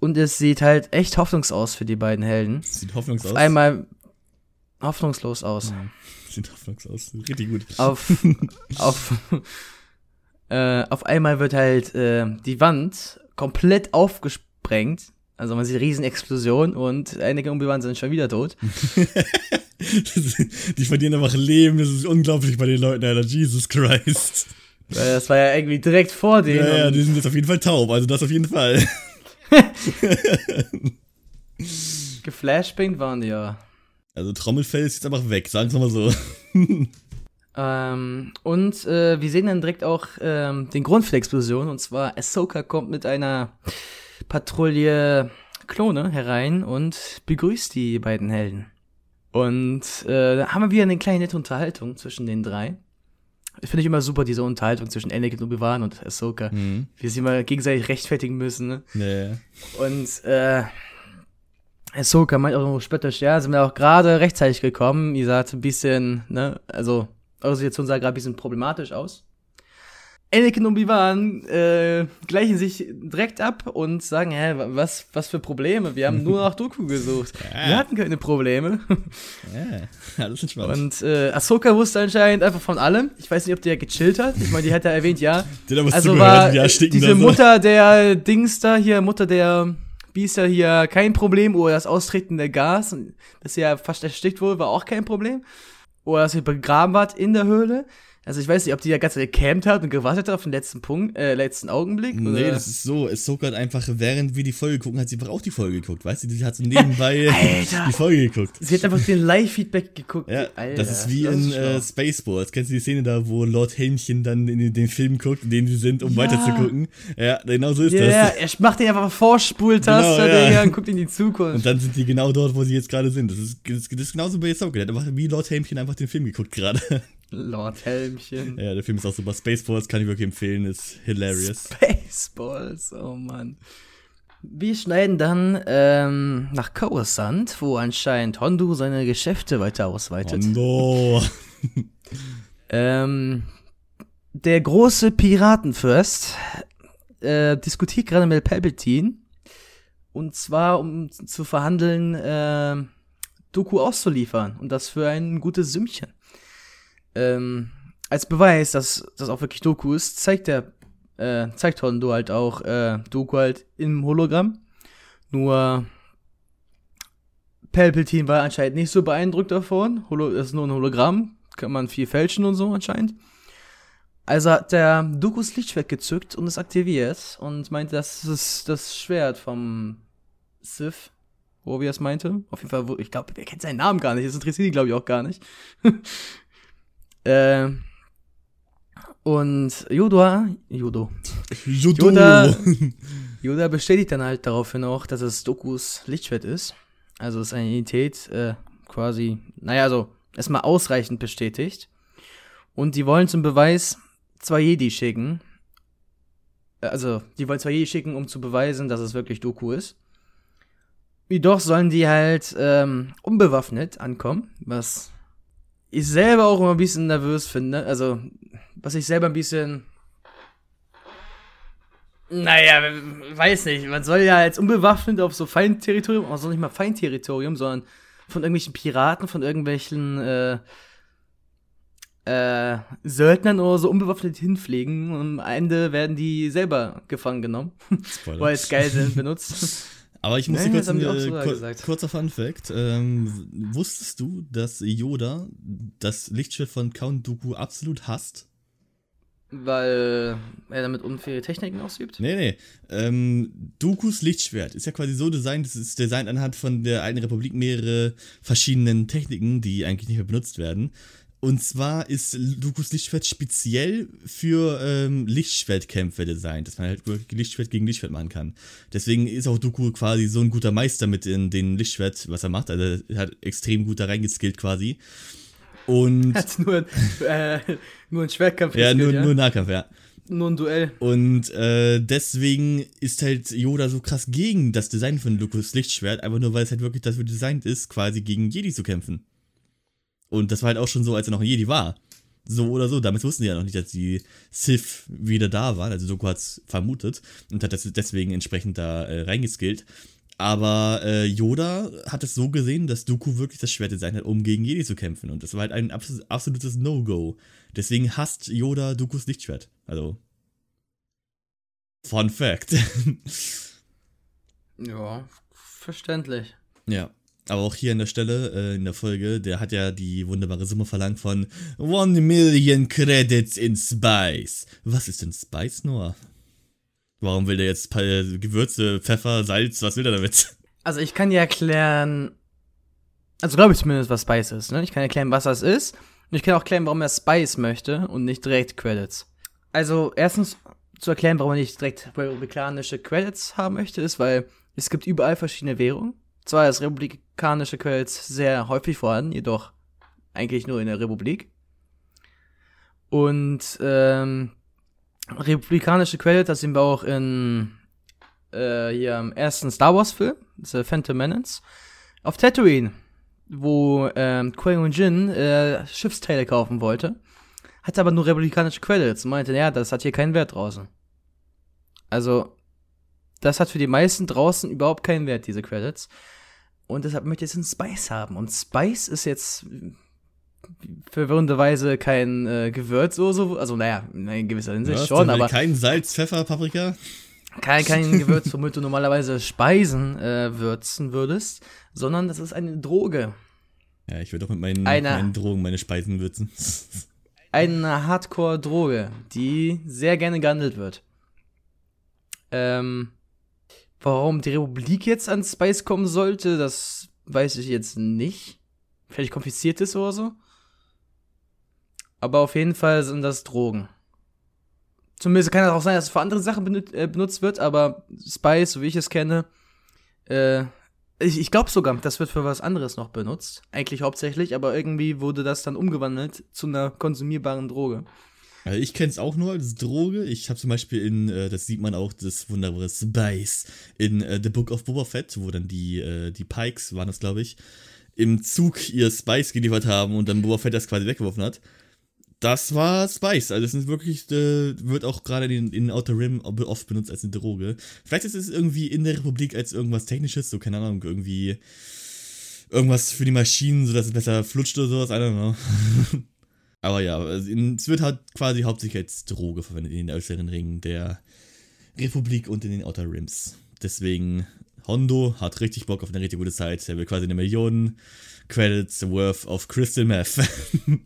Und es sieht halt echt hoffnungslos aus für die beiden Helden. Sieht hoffnungslos aus. Einmal hoffnungslos aus. Ja, sieht hoffnungslos aus. Richtig gut. Auf, auf, äh, auf einmal wird halt äh, die Wand komplett aufgesprengt. Also man sieht Riesenexplosion und einige Obi-Wan sind schon wieder tot. die verlieren einfach Leben, das ist unglaublich bei den Leuten, Alter. Jesus Christ. Das war ja irgendwie direkt vor denen. Ja, ja, die sind jetzt auf jeden Fall taub, also das auf jeden Fall. Geflashbangt waren die ja. Also Trommelfell ist jetzt einfach weg, sagen wir mal so. ähm, und äh, wir sehen dann direkt auch ähm, den Grund für die Explosion, und zwar Ahsoka kommt mit einer Patrouille Klone herein und begrüßt die beiden Helden. Und äh, da haben wir wieder eine kleine nette Unterhaltung zwischen den drei. Finde ich immer super, diese Unterhaltung zwischen Anakin, Obi-Wan und Ahsoka. Mhm. Wie sie mal gegenseitig rechtfertigen müssen, ne? Nee. Und, äh, Ahsoka meint auch noch spöttisch, ja, sind wir auch gerade rechtzeitig gekommen. Ihr sagt ein bisschen, ne, also, eure Situation sah gerade ein bisschen problematisch aus. Anakin und Obi-Wan äh, gleichen sich direkt ab und sagen, hä, was, was für Probleme? Wir haben nur nach Doku gesucht. Ja. Wir hatten keine Probleme. Ja, alles entspannt. Und äh, Ahsoka wusste anscheinend einfach von allem. Ich weiß nicht, ob der gechillt hat. Ich meine, die hat ja erwähnt, ja. Also war sticken diese da so. Mutter der Dings da hier, Mutter der Biester hier, kein Problem. Oder das Austreten der Gas, dass sie ja fast erstickt wurde, war auch kein Problem. Oder dass sie begraben war in der Höhle. Also ich weiß nicht, ob die ja ganz gecampt hat und gewartet hat auf den letzten Punkt, äh, letzten Augenblick. Nee, oder? das ist so. Ahsoka hat einfach, während wir die Folge gucken, hat sie einfach auch die Folge geguckt. Weißt du, die hat so nebenbei die Folge geguckt. Sie hat einfach den Live-Feedback geguckt. Ja, Alter, das ist wie das in ist äh, Spaceballs. Kennst du die Szene da, wo Lord Helmchen dann in den, Film guckt, in dem sie sind, um Ja. weiter zu gucken? Ja, genau so ist Ja, das. er macht den einfach Vorspultaste, Genau, ja. Und guckt in die Zukunft. Und dann sind die genau dort, wo sie jetzt gerade sind. Das ist, das ist genauso bei Ahsoka. Der hat einfach wie Lord Helmchen einfach den Film geguckt gerade. Lord Helmchen. ja, der Film ist auch super. Spaceballs kann ich wirklich empfehlen, ist hilarious. Spaceballs, oh Mann. Wir schneiden dann ähm, nach Coruscant, wo anscheinend Hondu seine Geschäfte weiter ausweitet. No. Ähm, der große Piratenfürst äh, diskutiert gerade mit Palpatine. Und zwar, um zu verhandeln, äh, Doku auszuliefern. Und das für ein gutes Sümmchen. Ähm, als Beweis, dass das auch wirklich Doku ist, zeigt der, äh, zeigt Hondo halt auch äh, Doku halt im Hologramm. Nur Palpatine war anscheinend nicht so beeindruckt davon. Holo das ist nur ein Hologramm, kann man viel fälschen und so anscheinend. Also hat der Dokus Lichtschwert gezückt und es aktiviert und meinte, das ist das Schwert vom Sith, wo wir es meinte. Auf jeden Fall, ich glaube, wer kennt seinen Namen gar nicht, das interessiert ihn, glaube ich, auch gar nicht. äh, und Yoda, Yodo, Judo. Yoda- Yoda bestätigt dann halt daraufhin auch, dass es Dokus Lichtschwert ist. Also ist eine Identität äh, quasi, naja, also erstmal ausreichend bestätigt. Und die wollen zum Beweis zwei Jedi schicken. Äh, Also, die wollen zwei Jedi schicken, um zu beweisen, dass es wirklich Doku ist. Jedoch sollen die halt ähm, unbewaffnet ankommen, was ich selber auch immer ein bisschen nervös finde. Also, was ich selber ein bisschen naja, weiß nicht. Man soll ja als unbewaffnet auf so Feindterritorium, also nicht mal Feindterritorium, sondern von irgendwelchen Piraten, von irgendwelchen äh, äh, Söldnern oder so unbewaffnet hinfliegen und am Ende werden die selber gefangen genommen, weil es geil sind, benutzt. Aber ich muss dir kurz das haben die ein auch äh, kurzer Fun Fact. Ähm, wusstest du, dass Yoda das Lichtschwert von Count Dooku absolut hasst? weil er damit unfaire Techniken ausübt. Nee, nee. Ähm, Dookus Lichtschwert ist ja quasi so designt, es ist designt anhand von der Alten Republik mehrere verschiedenen Techniken, die eigentlich nicht mehr benutzt werden. Und zwar ist Dookus Lichtschwert speziell für ähm, Lichtschwertkämpfe designt, dass man halt Lichtschwert gegen Lichtschwert machen kann. Deswegen ist auch Dooku quasi so ein guter Meister mit in den Lichtschwert, was er macht. Also er hat extrem gut da reingeskillt quasi. Und Hat nur, äh, nur ein Schwertkampf ja, nur, ja? nur Nahkampf, ja. nur ein Duell. Und äh, deswegen ist halt Yoda so krass gegen das Design von Lukas Lichtschwert, einfach nur weil es halt wirklich dafür designt ist, quasi gegen Jedi zu kämpfen. Und das war halt auch schon so, als er noch ein Jedi war. So oder so. Damals wussten die ja noch nicht, dass die Sith wieder da waren. Also Doku hat es vermutet und hat das deswegen entsprechend da äh, reingeskillt. Aber äh, Yoda hat es so gesehen, dass Dooku wirklich das Schwert designt hat, um gegen Jedi zu kämpfen. Und das war halt ein abs absolutes No-Go. Deswegen hasst Yoda Dookus Lichtschwert. Also. Fun Fact. Ja, verständlich. ja. Aber auch hier an der Stelle, äh, in der Folge, der hat ja die wunderbare Summe verlangt von One Million Credits in Spice. Was ist denn Spice, Noah? Warum will der jetzt Pa- Gewürze, Pfeffer, Salz, was will er damit? Also ich kann dir erklären, also glaube ich zumindest, was Spice ist. Ne? Ich kann erklären, was das ist. Und ich kann auch erklären, warum er Spice möchte und nicht direkt Credits. Also erstens zu erklären, warum er nicht direkt republikanische Credits haben möchte, ist, weil es gibt überall verschiedene Währungen. Zwar ist republikanische Credits sehr häufig vorhanden, jedoch eigentlich nur in der Republik. Und ähm, republikanische Credits, das sehen wir auch in äh, hier im ersten Star Wars Film, The Phantom Menace, auf Tatooine, wo ähm, Qui-Gon Jinn äh, Schiffsteile kaufen wollte, hatte aber nur republikanische Credits meinte, ja, das hat hier keinen Wert draußen. Also, das hat für die meisten draußen überhaupt keinen Wert, diese Credits. Und deshalb möchte ich jetzt einen Spice haben. Und Spice ist jetzt verwirrenderweise kein äh, Gewürz oder so. Also, naja, in gewisser Hinsicht Was? schon, aber Kein Salz, Pfeffer, Paprika? kein, kein Gewürz, womit du normalerweise Speisen äh, würzen würdest, sondern das ist eine Droge. Ja, ich würde auch mit meinen, Einer- meinen Drogen meine Speisen würzen. Eine Hardcore-Droge, die sehr gerne gehandelt wird. Ähm, warum die Republik jetzt an Spice kommen sollte, das weiß ich jetzt nicht. Vielleicht kompliziert ist oder so. Aber auf jeden Fall sind das Drogen. Zumindest kann es auch sein, dass es für andere Sachen äh, benutzt wird, aber Spice, so wie ich es kenne, äh, ich, ich glaube sogar, das wird für was anderes noch benutzt. Eigentlich hauptsächlich, aber irgendwie wurde das dann umgewandelt zu einer konsumierbaren Droge. Also ich kenne es auch nur als Droge. Ich habe zum Beispiel in, äh, das sieht man auch, das wunderbare Spice in äh, The Book of Boba Fett, wo dann die, äh, die Pikes, waren das glaube ich, im Zug ihr Spice geliefert haben und dann Boba Fett das quasi weggeworfen hat. Das war Spice. Also es ist wirklich, äh, wird auch gerade in, in Outer Rim oft benutzt als eine Droge. Vielleicht ist es irgendwie in der Republik als irgendwas Technisches, so keine Ahnung, irgendwie irgendwas für die Maschinen, sodass es besser flutscht oder sowas, I don't know. Aber ja, es wird halt quasi hauptsächlich als Droge verwendet in den äußeren Ringen der Republik und in den Outer Rims. Deswegen, Hondo hat richtig Bock auf eine richtig gute Zeit. Er will quasi eine Million Credits worth of Crystal Meth.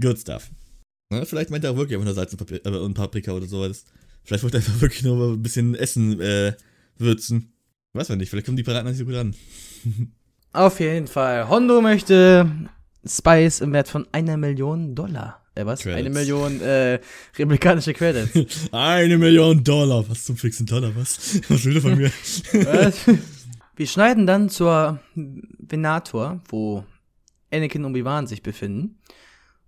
Good stuff. Ja, vielleicht meint er auch wirklich einfach nur Salz und, Papri äh, und Paprika oder sowas. Vielleicht wollte er einfach wirklich nur ein bisschen Essen äh, würzen. Weiß man nicht, vielleicht kommen die Piraten nicht so gut an. Auf jeden Fall. Hondo möchte Spice im Wert von einer Million Dollar. Äh, was? Credits. Eine Million äh, republikanische Credits. Eine Million Dollar. Was zum fixen Dollar, was? Was will er von mir? Wir schneiden dann zur Venator, wo Anakin und Obi-Wan sich befinden.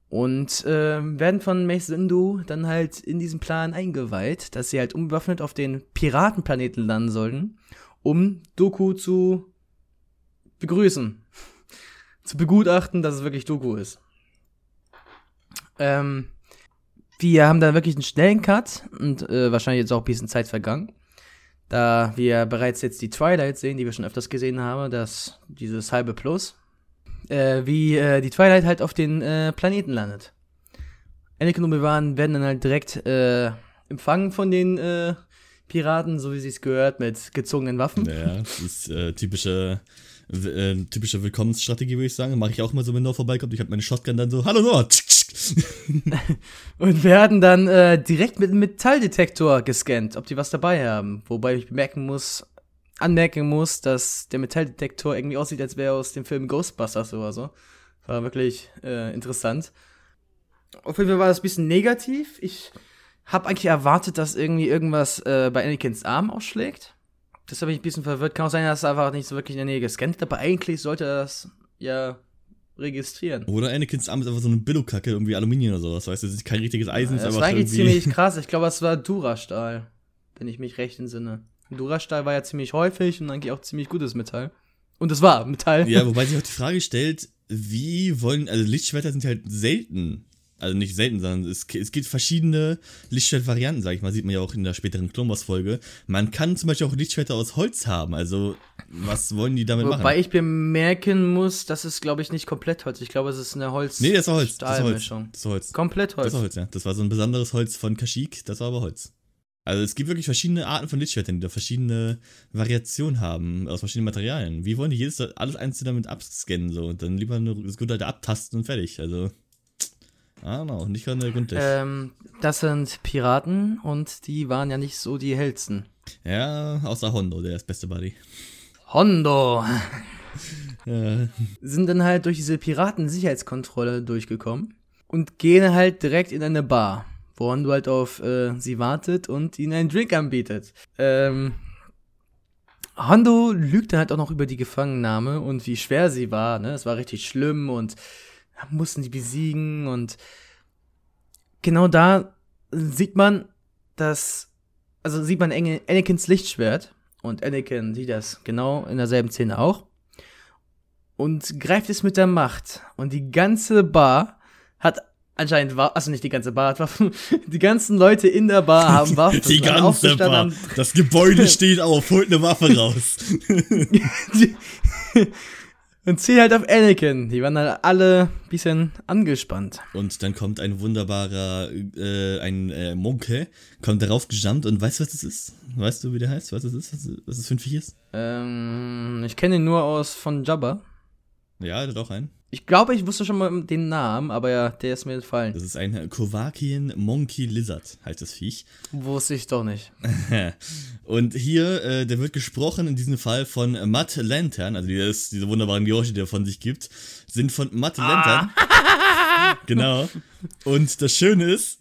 Und äh, werden von Mace Windu dann halt in diesen Plan eingeweiht, dass sie halt unbewaffnet auf den Piratenplaneten landen sollten, um Doku zu begrüßen. Zu begutachten, dass es wirklich Doku ist. Ähm, wir haben dann wirklich einen schnellen Cut und äh, wahrscheinlich jetzt auch ein bisschen Zeit vergangen da wir bereits jetzt die Twilight sehen, die wir schon öfters gesehen haben, das dieses halbe Plus, äh, wie äh, die Twilight halt auf den äh, Planeten landet. Anakin und Obi-Wan werden dann halt direkt äh, empfangen von den äh, Piraten, so wie sie es gehört, mit gezogenen Waffen. Naja, das ist typische, äh, typische Willkommensstrategie, würde ich sagen. Mache ich auch mal so, wenn Noah vorbeikommt. Ich habe meine Shotgun dann so, hallo Noah. Und werden dann äh, direkt mit einem Metalldetektor gescannt, ob die was dabei haben. Wobei ich bemerken muss, anmerken muss, dass der Metalldetektor irgendwie aussieht, als wäre er aus dem Film Ghostbusters oder so. War wirklich äh, interessant. Auf jeden Fall war das ein bisschen negativ. Ich habe eigentlich erwartet, dass irgendwie irgendwas äh, bei Anakins Arm ausschlägt. Das habe ich ein bisschen verwirrt. Kann auch sein, dass er einfach nicht so wirklich in der Nähe gescannt hat, aber eigentlich sollte er das ja registrieren. Oder Anakins Arm ist einfach so eine Billokacke, irgendwie Aluminium oder sowas. Weißt du, das ist kein richtiges Eisen, ist Das einfach war eigentlich irgendwie. ziemlich krass. Ich glaube, es war Durastahl, wenn ich mich recht entsinne. Durastahl war ja ziemlich häufig und eigentlich auch ziemlich gutes Metall. Und es war Metall. Ja, wobei sich auch die Frage stellt, wie wollen, also Lichtschwerter sind halt selten. Also nicht selten, sondern es, es gibt verschiedene Lichtschwertvarianten, sag ich mal, sieht man ja auch in der späteren Clone Wars Folge. Man kann zum Beispiel auch Lichtschwerter aus Holz haben, also was wollen die damit machen? Wobei ich bemerken muss, das ist, glaube ich, nicht komplett Holz. Ich glaube, es ist eine Holz. nee, das war Holz, das war Holz, das war Holz. Komplett Das Holz. war Holz, ja. Das war so ein besonderes Holz von Kashyyyk, das war aber Holz. Also es gibt wirklich verschiedene Arten von Lichtschwertern, die da verschiedene Variationen haben, aus verschiedenen Materialien. Wie wollen die jedes alles einzeln damit abscannen so und dann lieber nur das gute alte abtasten und fertig. Also, ah, no, nicht gerade gründlich. Ähm, das sind Piraten und die waren ja nicht so die hellsten. Ja, außer Hondo, der ist beste Buddy. Hondo Ja, sind dann halt durch diese Piraten-Sicherheitskontrolle durchgekommen und gehen halt direkt in eine Bar, wo Hondo halt auf äh, sie wartet und ihnen einen Drink anbietet. Ähm, Hondo lügt dann halt auch noch über die Gefangennahme und wie schwer sie war, ne? Es war richtig schlimm und mussten die besiegen und genau da sieht man, dass, also sieht man Anakins Lichtschwert und Anakin sieht das genau in derselben Szene auch und greift es mit der Macht und die ganze Bar hat anscheinend war, also nicht die ganze Bar hat Waffen, die ganzen Leute in der Bar haben Waffen. Die ganze Bar. haben- Das Gebäude steht auf, holt eine Waffe raus. Die- und ziehen halt auf Anakin. Die waren halt alle ein bisschen angespannt. Und dann kommt ein wunderbarer, äh, ein äh, Monke, kommt darauf gejumpt und weißt du, was das ist? Weißt du, wie der heißt? Weißt du, was das ist? Was das für ein Viech ist? Ähm, ich kenne ihn nur aus von Jabba. Ja, hat auch einen. Ich glaube, ich wusste schon mal den Namen, aber ja, der ist mir entfallen. Das ist ein Kovakian Monkey Lizard, heißt das Viech. Wusste ich doch nicht. Und hier, äh, der wird gesprochen in diesem Fall von Matt Lantern, also dieses, diese wunderbaren Geräusche, die er von sich gibt, sind von Matt Lantern. genau. Und das Schöne ist,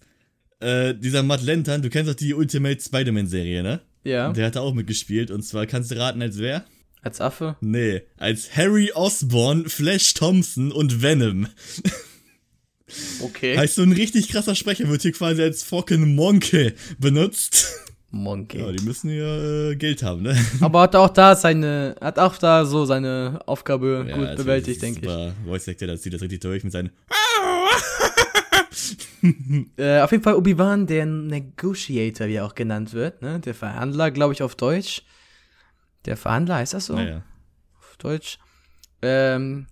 äh, dieser Matt Lantern, du kennst doch die Ultimate Spider-Man-Serie, ne? Ja, Der hat da auch mitgespielt. Und zwar kannst du raten, als wer? Als Affe. Nee, als Harry Osborn, Flash Thompson und Venom. Okay. Heißt so ein richtig krasser Sprecher, wird hier quasi als fucking Monkey benutzt. Monkey. Ja, die müssen ja äh, Geld haben, ne? Aber hat auch da seine, hat auch da so seine Aufgabe Ja, gut also bewältigt, denke ich. Voice Actor, das zieht das richtig durch mit seinen. Äh, auf jeden Fall Obi-Wan, der Negotiator, wie er auch genannt wird, ne? Der Verhandler, glaube ich, auf Deutsch. Der Verhandler, heißt das so? Naja. Auf Deutsch. Ähm,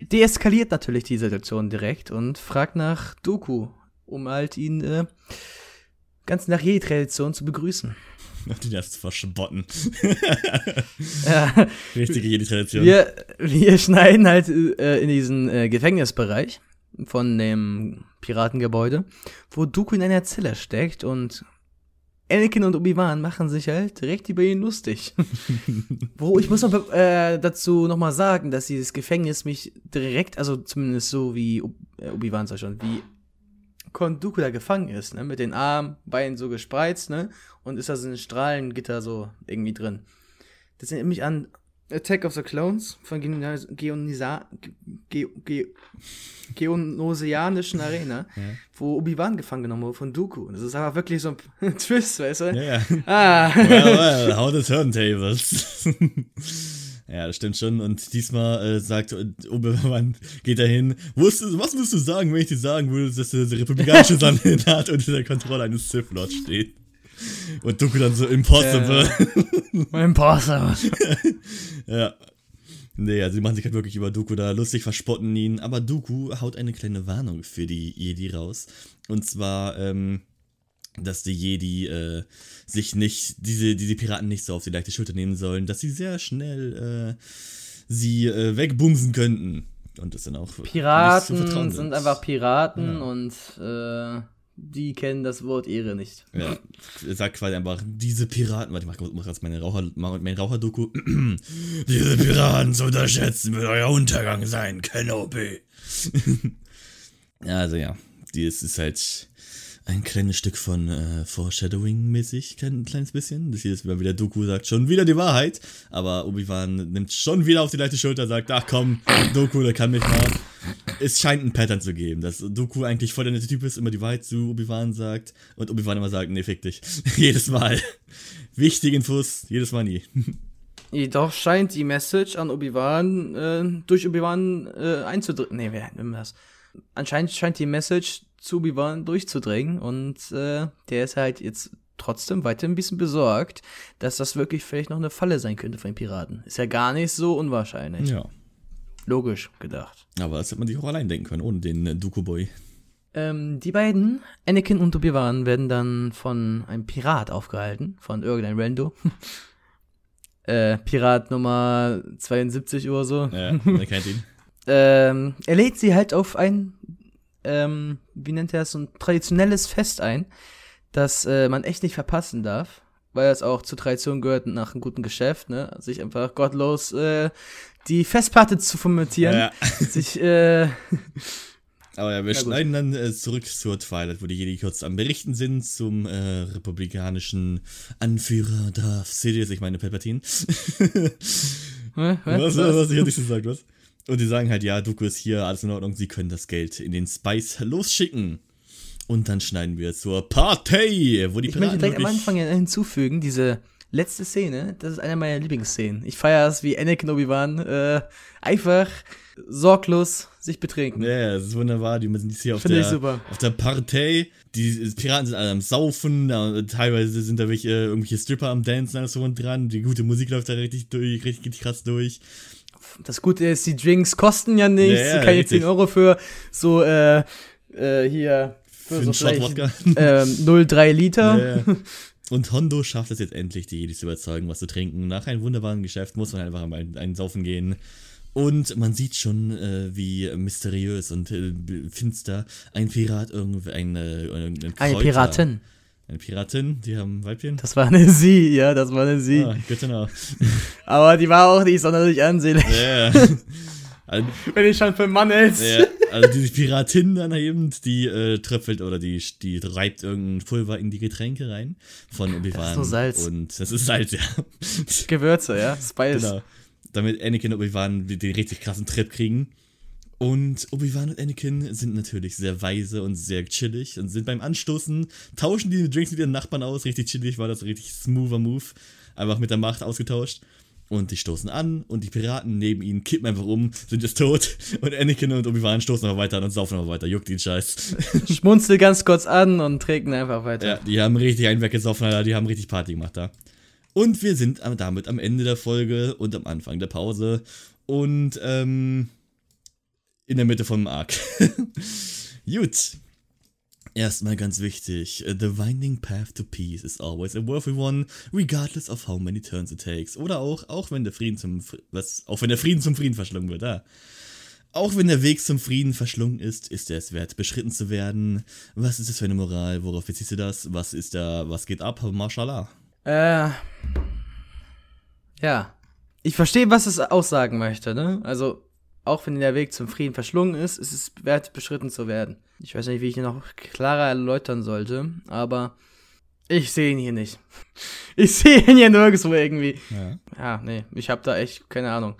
deeskaliert natürlich die Situation direkt und fragt nach Doku, um halt ihn äh, ganz nach Jedi-Tradition zu begrüßen. Die das verspotten. Ja, Richtige Jedi-Tradition. wir, wir schneiden halt äh, in diesen äh, Gefängnisbereich von dem Piratengebäude, wo Dooku in einer Zelle steckt und Anakin und Obi-Wan machen sich halt direkt über ihn lustig. wo ich muss noch äh, dazu nochmal sagen, dass dieses Gefängnis mich direkt, also zumindest so wie äh, Obi-Wan sag schon, wie Count Dooku da gefangen ist, ne, mit den Armen, Beinen so gespreizt, ne, und ist da so ein Strahlengitter so irgendwie drin. Das erinnert mich an Attack of the Clones von Geonis- Geonisa Ge Ge Geonosianischen Arena, Ja. wo Obi-Wan gefangen genommen wurde von Dooku. Das ist aber wirklich so ein Twist, weißt du? Ja, ja. Ah. well, well, how the turntables. ja, das stimmt schon. Und diesmal äh, sagt Obi-Wan, geht er hin. Was würdest du sagen, wenn ich dir sagen würde, dass der republikanische Senat unter der Kontrolle eines Sith Lords steht? Und Dooku dann so impossible. Impossible. Ja. Nee, also die machen sich halt wirklich über Dooku da lustig, verspotten ihn. Aber Dooku haut eine kleine Warnung für die Jedi raus. Und zwar, ähm, dass die Jedi äh, sich nicht, diese, diese Piraten nicht so auf die leichte Schulter nehmen sollen, dass sie sehr schnell äh, sie äh, wegbumsen könnten. Und das dann auch Piraten vertrauen sind einfach Piraten Ja. und äh, die kennen das Wort Ehre nicht. Ja, sagt quasi einfach, diese Piraten, warte, ich mach, jetzt meine Raucher, mein Raucherdoku. diese Piraten zu unterschätzen wird euer Untergang sein, Kenobi. also ja, das ist halt ein kleines Stück von äh, Foreshadowing-mäßig, kein kleines bisschen. Das hier ist immer wieder Doku sagt schon wieder die Wahrheit, aber Obi-Wan nimmt schon wieder auf die leichte Schulter, sagt, ach komm, Doku, der kann mich mal. Es scheint ein Pattern zu geben, dass Doku eigentlich voll der nette Typ ist, immer die Wahrheit zu Obi-Wan sagt und Obi-Wan immer sagt, nee, fick dich. jedes Mal. Wichtige Infos, jedes Mal nie. Jedoch scheint die Message an Obi-Wan äh, durch Obi-Wan äh, einzudringen. Nee, wer nimmt das? Anscheinend scheint die Message zu Obi-Wan durchzudringen und äh, der ist halt jetzt trotzdem weiter ein bisschen besorgt, dass das wirklich vielleicht noch eine Falle sein könnte von den Piraten. Ist ja gar nicht so unwahrscheinlich. Ja. Logisch gedacht. Aber das hätte man sich auch allein denken können, ohne den äh, Dooku-Boy. Ähm, die beiden, Anakin und Obi-Wan, werden dann von einem Pirat aufgehalten, von irgendeinem Rando. äh, Pirat Nummer 72 oder so. Ja, man kennt ihn. Ähm, er lädt sie halt auf ein, ähm, wie nennt er es, so ein traditionelles Fest ein, das äh, man echt nicht verpassen darf, weil es auch zur Tradition gehört nach einem guten Geschäft, ne, sich einfach gottlos äh, die Festplatte zu formatieren, Ja, sich, äh, Aber ja, wir gut. schneiden dann äh, zurück zur Twilight, wo die Jedi kurz am Berichten sind zum äh, republikanischen Anführer Darth Sidious, ich meine Palpatine. was, was, was, ich hab nicht gesagt, was? Und die sagen halt, ja, Dooku ist hier, alles in Ordnung, sie können das Geld in den Spice losschicken. Und dann schneiden wir zur Partei, wo die Ich möchte Piraten direkt am Anfang hinzufügen, diese letzte Szene, das ist eine meiner Lieblingsszenen. Ich feiere es, wie Anakin Obi-Wan äh, einfach sorglos sich betrinken. Ja, das ist wunderbar. Die sind jetzt hier auf Finde ich der, auf der Partei. Die Piraten sind alle am Saufen. Teilweise sind da welche, irgendwelche Stripper am Dancen, alles so und dran. Die gute Musik läuft da richtig durch, richtig, richtig krass durch. Das Gute ist, die Drinks kosten ja nichts. Ja, ja, kannst richtig. 10 Euro für so, äh, äh, hier, für, Für so vielleicht, ähm, 0,3 Liter. Ja. Und Hondo schafft es jetzt endlich, die Jedis zu überzeugen, was zu trinken. Nach einem wunderbaren Geschäft muss man einfach mal einen Saufen gehen. Und man sieht schon, äh, wie mysteriös und äh, finster ein Pirat irgendwie eine, eine, Eine Piratin. Eine Piratin, die haben Weibchen. Das war eine Sie, ja, das war eine Sie. Ah, know. Aber die war auch nicht sonderlich ansehnlich. Ja. Also, Wenn ich schon für einen Mann hältst. ja, also diese Piratin dann eben, die äh, tröpfelt oder die, die reibt irgendein Pulver in die Getränke rein von Obi-Wan. nur Salz. Und das ist Salz, ja. Gewürze, ja. Spice. Genau. Damit Anakin und Obi-Wan den richtig krassen Trip kriegen. Und Obi-Wan und Anakin sind natürlich sehr weise und sehr chillig und sind beim Anstoßen, tauschen die Drinks mit ihren Nachbarn aus. Richtig chillig war das, richtig smoother Move. Einfach mit der Macht ausgetauscht. Und die stoßen an und die Piraten neben ihnen kippen einfach um, sind jetzt tot. Und Anakin und Obi-Wan stoßen aber weiter an und saufen aber weiter. Juckt den Scheiß. Schmunzel ganz kurz an und trinken einfach weiter. Ja, die haben richtig einen weggesoffen, Alter. Die haben richtig Party gemacht da. Und wir sind am- damit am Ende der Folge und am Anfang der Pause. Und ähm, in der Mitte vom Arc. Gut. Erstmal ganz wichtig, uh, the winding path to peace is always a worthy one, regardless of how many turns it takes. Oder auch, auch wenn der Frieden zum, was, auch wenn der Frieden zum Frieden verschlungen wird, ah. Auch wenn der Weg zum Frieden verschlungen ist, ist er es wert, beschritten zu werden. Was ist das für eine Moral? Worauf beziehst du das? Was ist da, was geht ab? Mashallah. Äh. Ja. Ich verstehe, was es aussagen möchte, ne? Also, auch wenn der Weg zum Frieden verschlungen ist, ist es wert, beschritten zu werden. Ich weiß nicht, wie ich ihn noch klarer erläutern sollte, aber ich sehe ihn hier nicht. Ich sehe ihn hier nirgendwo irgendwie. Ja. Ja, nee, ich habe da echt keine Ahnung.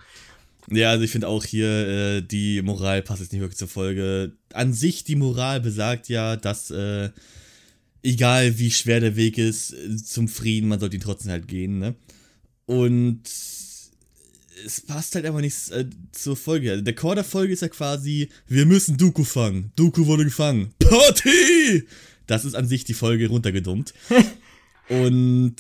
Ja, also ich finde auch hier, äh, die Moral passt jetzt nicht wirklich zur Folge. An sich, die Moral besagt ja, dass, äh, egal wie schwer der Weg ist äh, zum Frieden, man sollte ihn trotzdem halt gehen, ne? Und es passt halt einfach nicht äh, zur Folge. Also der Core der Folge ist ja quasi, wir müssen Dooku fangen. Dooku wurde gefangen. Party! Das ist an sich die Folge runtergedummt. Und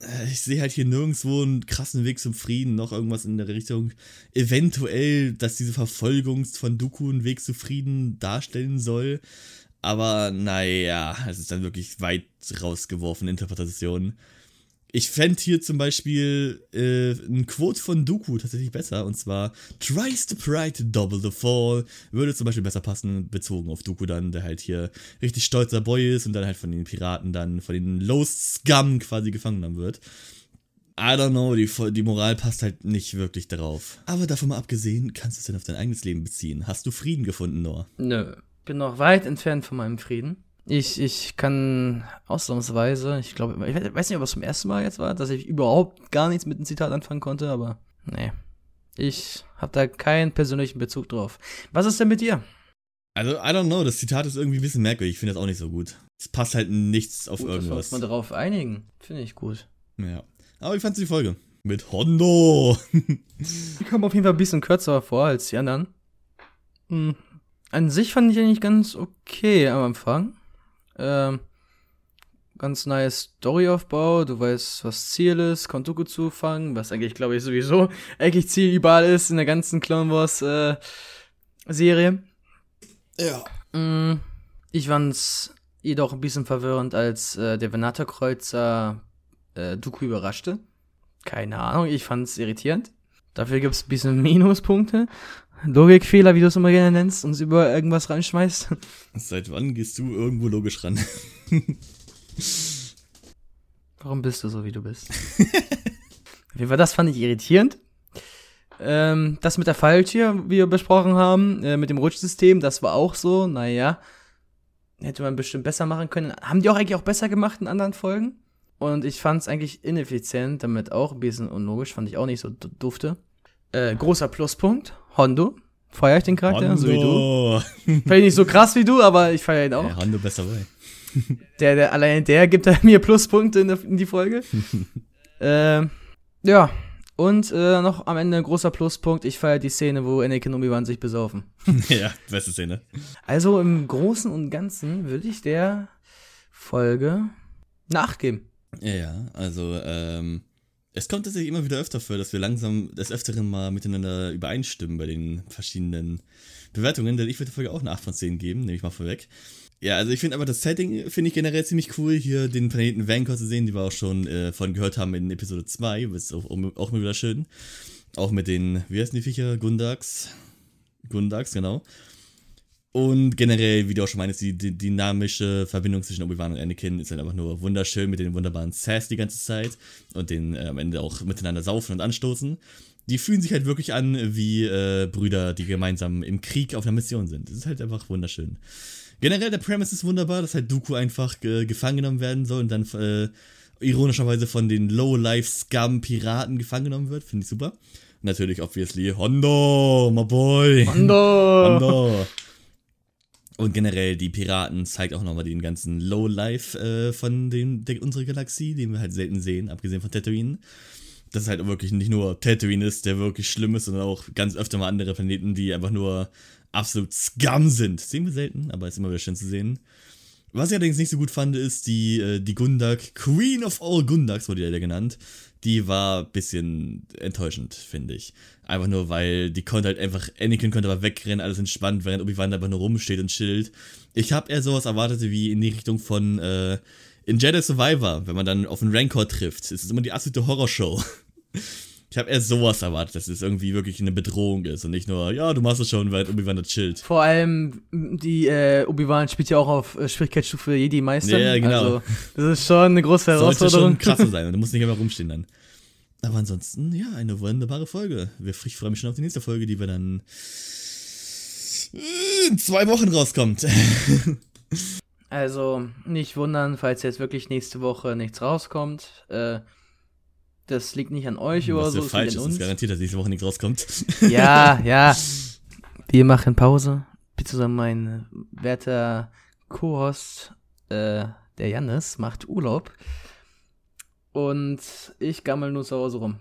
äh, ich sehe halt hier nirgendwo einen krassen Weg zum Frieden, noch irgendwas in der Richtung. Eventuell, dass diese Verfolgung von Dooku einen Weg zu Frieden darstellen soll. Aber naja, es ist dann wirklich weit rausgeworfene Interpretation. Ich fände hier zum Beispiel äh, ein Quote von Dooku tatsächlich besser. Und zwar, tries to pride double the fall. Würde zum Beispiel besser passen, bezogen auf Dooku dann, der halt hier richtig stolzer Boy ist und dann halt von den Piraten dann, von den Lost Scum quasi gefangen genommen wird. I don't know, die, die Moral passt halt nicht wirklich darauf. Aber davon mal abgesehen, kannst du es denn auf dein eigenes Leben beziehen? Hast du Frieden gefunden, Noah? Nö. Bin noch weit entfernt von meinem Frieden. Ich, ich kann ausnahmsweise, ich glaube, ich we- weiß nicht, ob es zum ersten Mal jetzt war, dass ich überhaupt gar nichts mit dem Zitat anfangen konnte, aber nee. Ich habe da keinen persönlichen Bezug drauf. Was ist denn mit dir? Also, I don't know, das Zitat ist irgendwie ein bisschen merkwürdig. Ich finde das auch nicht so gut. Es passt halt nichts auf Gut, irgendwas. uns mal darauf einigen. Finde ich gut. Ja. Aber wie fandst du die Folge? Mit Hondo. Die kommen auf jeden Fall ein bisschen kürzer vor als die anderen. Hm. An sich fand ich eigentlich ganz okay am Anfang. Ähm, ganz nice Storyaufbau. Du weißt, was Ziel ist, Kontuku zu fangen, was eigentlich, glaube ich, sowieso eigentlich Ziel überall ist in der ganzen Clone Wars äh, Serie. ja. Mm, Ich fand's jedoch ein bisschen verwirrend, als äh, der Venata-Kreuzer äh, Dooku überraschte. Keine Ahnung, ich fand's irritierend. Dafür gibt's ein bisschen Minuspunkte. Logikfehler, wie du es immer gerne nennst, und es über irgendwas reinschmeißt. Seit wann gehst du irgendwo logisch ran? Warum bist du so, wie du bist? Auf jeden Fall, das fand ich irritierend. Ähm, das mit der Falltür, wie wir besprochen haben, äh, mit dem Rutschsystem, das war auch so, naja. Hätte man bestimmt besser machen können. Haben die auch eigentlich auch besser gemacht in anderen Folgen? Und ich fand es eigentlich ineffizient, damit auch ein bisschen unlogisch, fand ich auch nicht so du- dufte. Äh, großer Pluspunkt, Hondo. Feier ich den Charakter, so wie du. Hondo. Ich nicht so krass wie du, aber ich feiere ihn auch. Ja, Hondo besser bei. Der, der, allein der gibt mir Pluspunkte in, der, in die Folge. ähm, ja, Und äh, noch am Ende ein großer Pluspunkt, ich feiere die Szene, wo Anakin und Obi-Wan sich besaufen. ja, beste Szene. Also im Großen und Ganzen würde ich der Folge nachgeben. Ja, ja, also ähm, es kommt tatsächlich immer wieder öfter vor, dass wir langsam des Öfteren mal miteinander übereinstimmen bei den verschiedenen Bewertungen, denn ich würde der Folge auch eine 8 von 10 geben, nehme ich mal vorweg. Ja, also ich finde aber das Setting finde ich generell ziemlich cool, hier den Planeten Vancouver zu sehen, die wir auch schon äh, von gehört haben in Episode 2, das ist auch, auch mal wieder schön. Auch mit den, wie heißen die Viecher? Gundags? Gundags, genau. Und generell, wie du auch schon meinst, die, die dynamische Verbindung zwischen Obi-Wan und Anakin ist halt einfach nur wunderschön mit den wunderbaren Sass die ganze Zeit und den äh, am Ende auch miteinander saufen und anstoßen. Die fühlen sich halt wirklich an wie äh, Brüder, die gemeinsam im Krieg auf einer Mission sind. Das ist halt einfach wunderschön. Generell der Premise ist wunderbar, dass halt Dooku einfach äh, gefangen genommen werden soll und dann äh, ironischerweise von den Low-Life-Scum-Piraten gefangen genommen wird. Finde ich super. Natürlich, obviously, Hondo, my boy. Hondo. Hondo. Und generell die Piraten zeigt auch nochmal den ganzen Low-Life äh, von den, der, unserer Galaxie, den wir halt selten sehen, abgesehen von Tatooine. Dass es halt wirklich nicht nur Tatooine ist, der wirklich schlimm ist, sondern auch ganz öfter mal andere Planeten, die einfach nur absolut Scum sind. Sehen wir selten, aber ist immer wieder schön zu sehen. Was ich allerdings nicht so gut fand, ist die, äh, die Gundak, Queen of all Gundaks wurde ja genannt. Die war ein bisschen enttäuschend, finde ich. Einfach nur, weil die konnte halt einfach, Anakin konnte aber wegrennen, alles entspannt, während Obi-Wan einfach nur rumsteht und chillt. Ich habe eher sowas erwartet wie in die Richtung von, äh, in Jedi Survivor, wenn man dann auf einen Rancor trifft. Es ist immer die absolute Horrorshow. Ich habe eher sowas erwartet, dass es irgendwie wirklich eine Bedrohung ist und nicht nur, ja, du machst es schon, weil Obi-Wan da chillt. Vor allem, die äh, Obi-Wan spielt ja auch auf äh, Schwierigkeitsstufe Jedi-Meister. Ja, genau. Also, das ist schon eine große Herausforderung. Sollte schon krasser sein und du musst nicht immer rumstehen dann. Aber ansonsten, ja, eine wunderbare Folge. Ich freue mich schon auf die nächste Folge, die wir dann in zwei Wochen rauskommt. also, nicht wundern, falls jetzt wirklich nächste Woche nichts rauskommt. Äh, das liegt nicht an euch oder so. Das ist falsch, es ist garantiert, dass nächste Woche nichts rauskommt. Ja, ja. Wir machen Pause. Bitte zusammen mein werter Co-Host, äh, der Jannis, macht Urlaub. Und ich gammel nur zu Hause rum.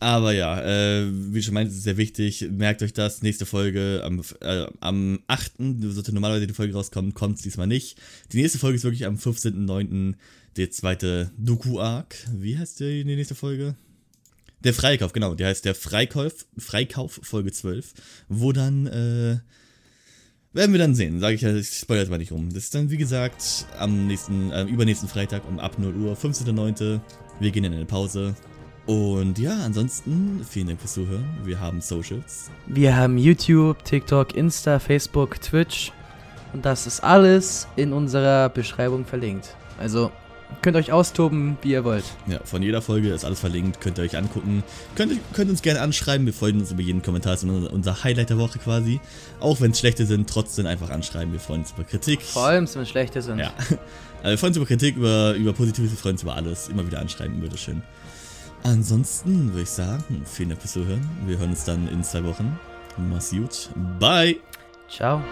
Aber ja, äh, wie schon meinte, ist sehr wichtig. Merkt euch das. Nächste Folge am, äh, am 8. sollte normalerweise die Folge rauskommen, kommt es diesmal nicht. Die nächste Folge ist wirklich am 15.09 der zweite Doku-Arc. Wie heißt die, die nächste Folge? Der Freikauf, genau. Der heißt der Freikauf, Freikauf Folge 12. Wo dann, äh, werden wir dann sehen. Sage ich ja, ich spoilere jetzt mal nicht rum. Das ist dann, wie gesagt, am nächsten, äh, übernächsten Freitag um ab 0 Uhr, 15.09. Wir gehen in eine Pause. Und ja, ansonsten vielen Dank fürs Zuhören. Wir haben Socials. Wir haben YouTube, TikTok, Insta, Facebook, Twitch. Und das ist alles in unserer Beschreibung verlinkt. Also Könnt euch austoben, wie ihr wollt. Ja, von jeder Folge ist alles verlinkt, könnt ihr euch angucken. Könnt, könnt uns gerne anschreiben, wir freuen uns über jeden Kommentar, das ist unser Highlight der Woche quasi. Auch wenn es schlechte sind, trotzdem einfach anschreiben, wir freuen uns über Kritik. Vor allem, wenn es schlechte sind. Ja. Also wir freuen uns über Kritik, über, über Positives, wir freuen uns über alles. Immer wieder anschreiben, würde schön. Ansonsten würde ich sagen, vielen Dank fürs Zuhören. Wir hören uns dann in zwei Wochen. Mach's gut. Bye. Ciao.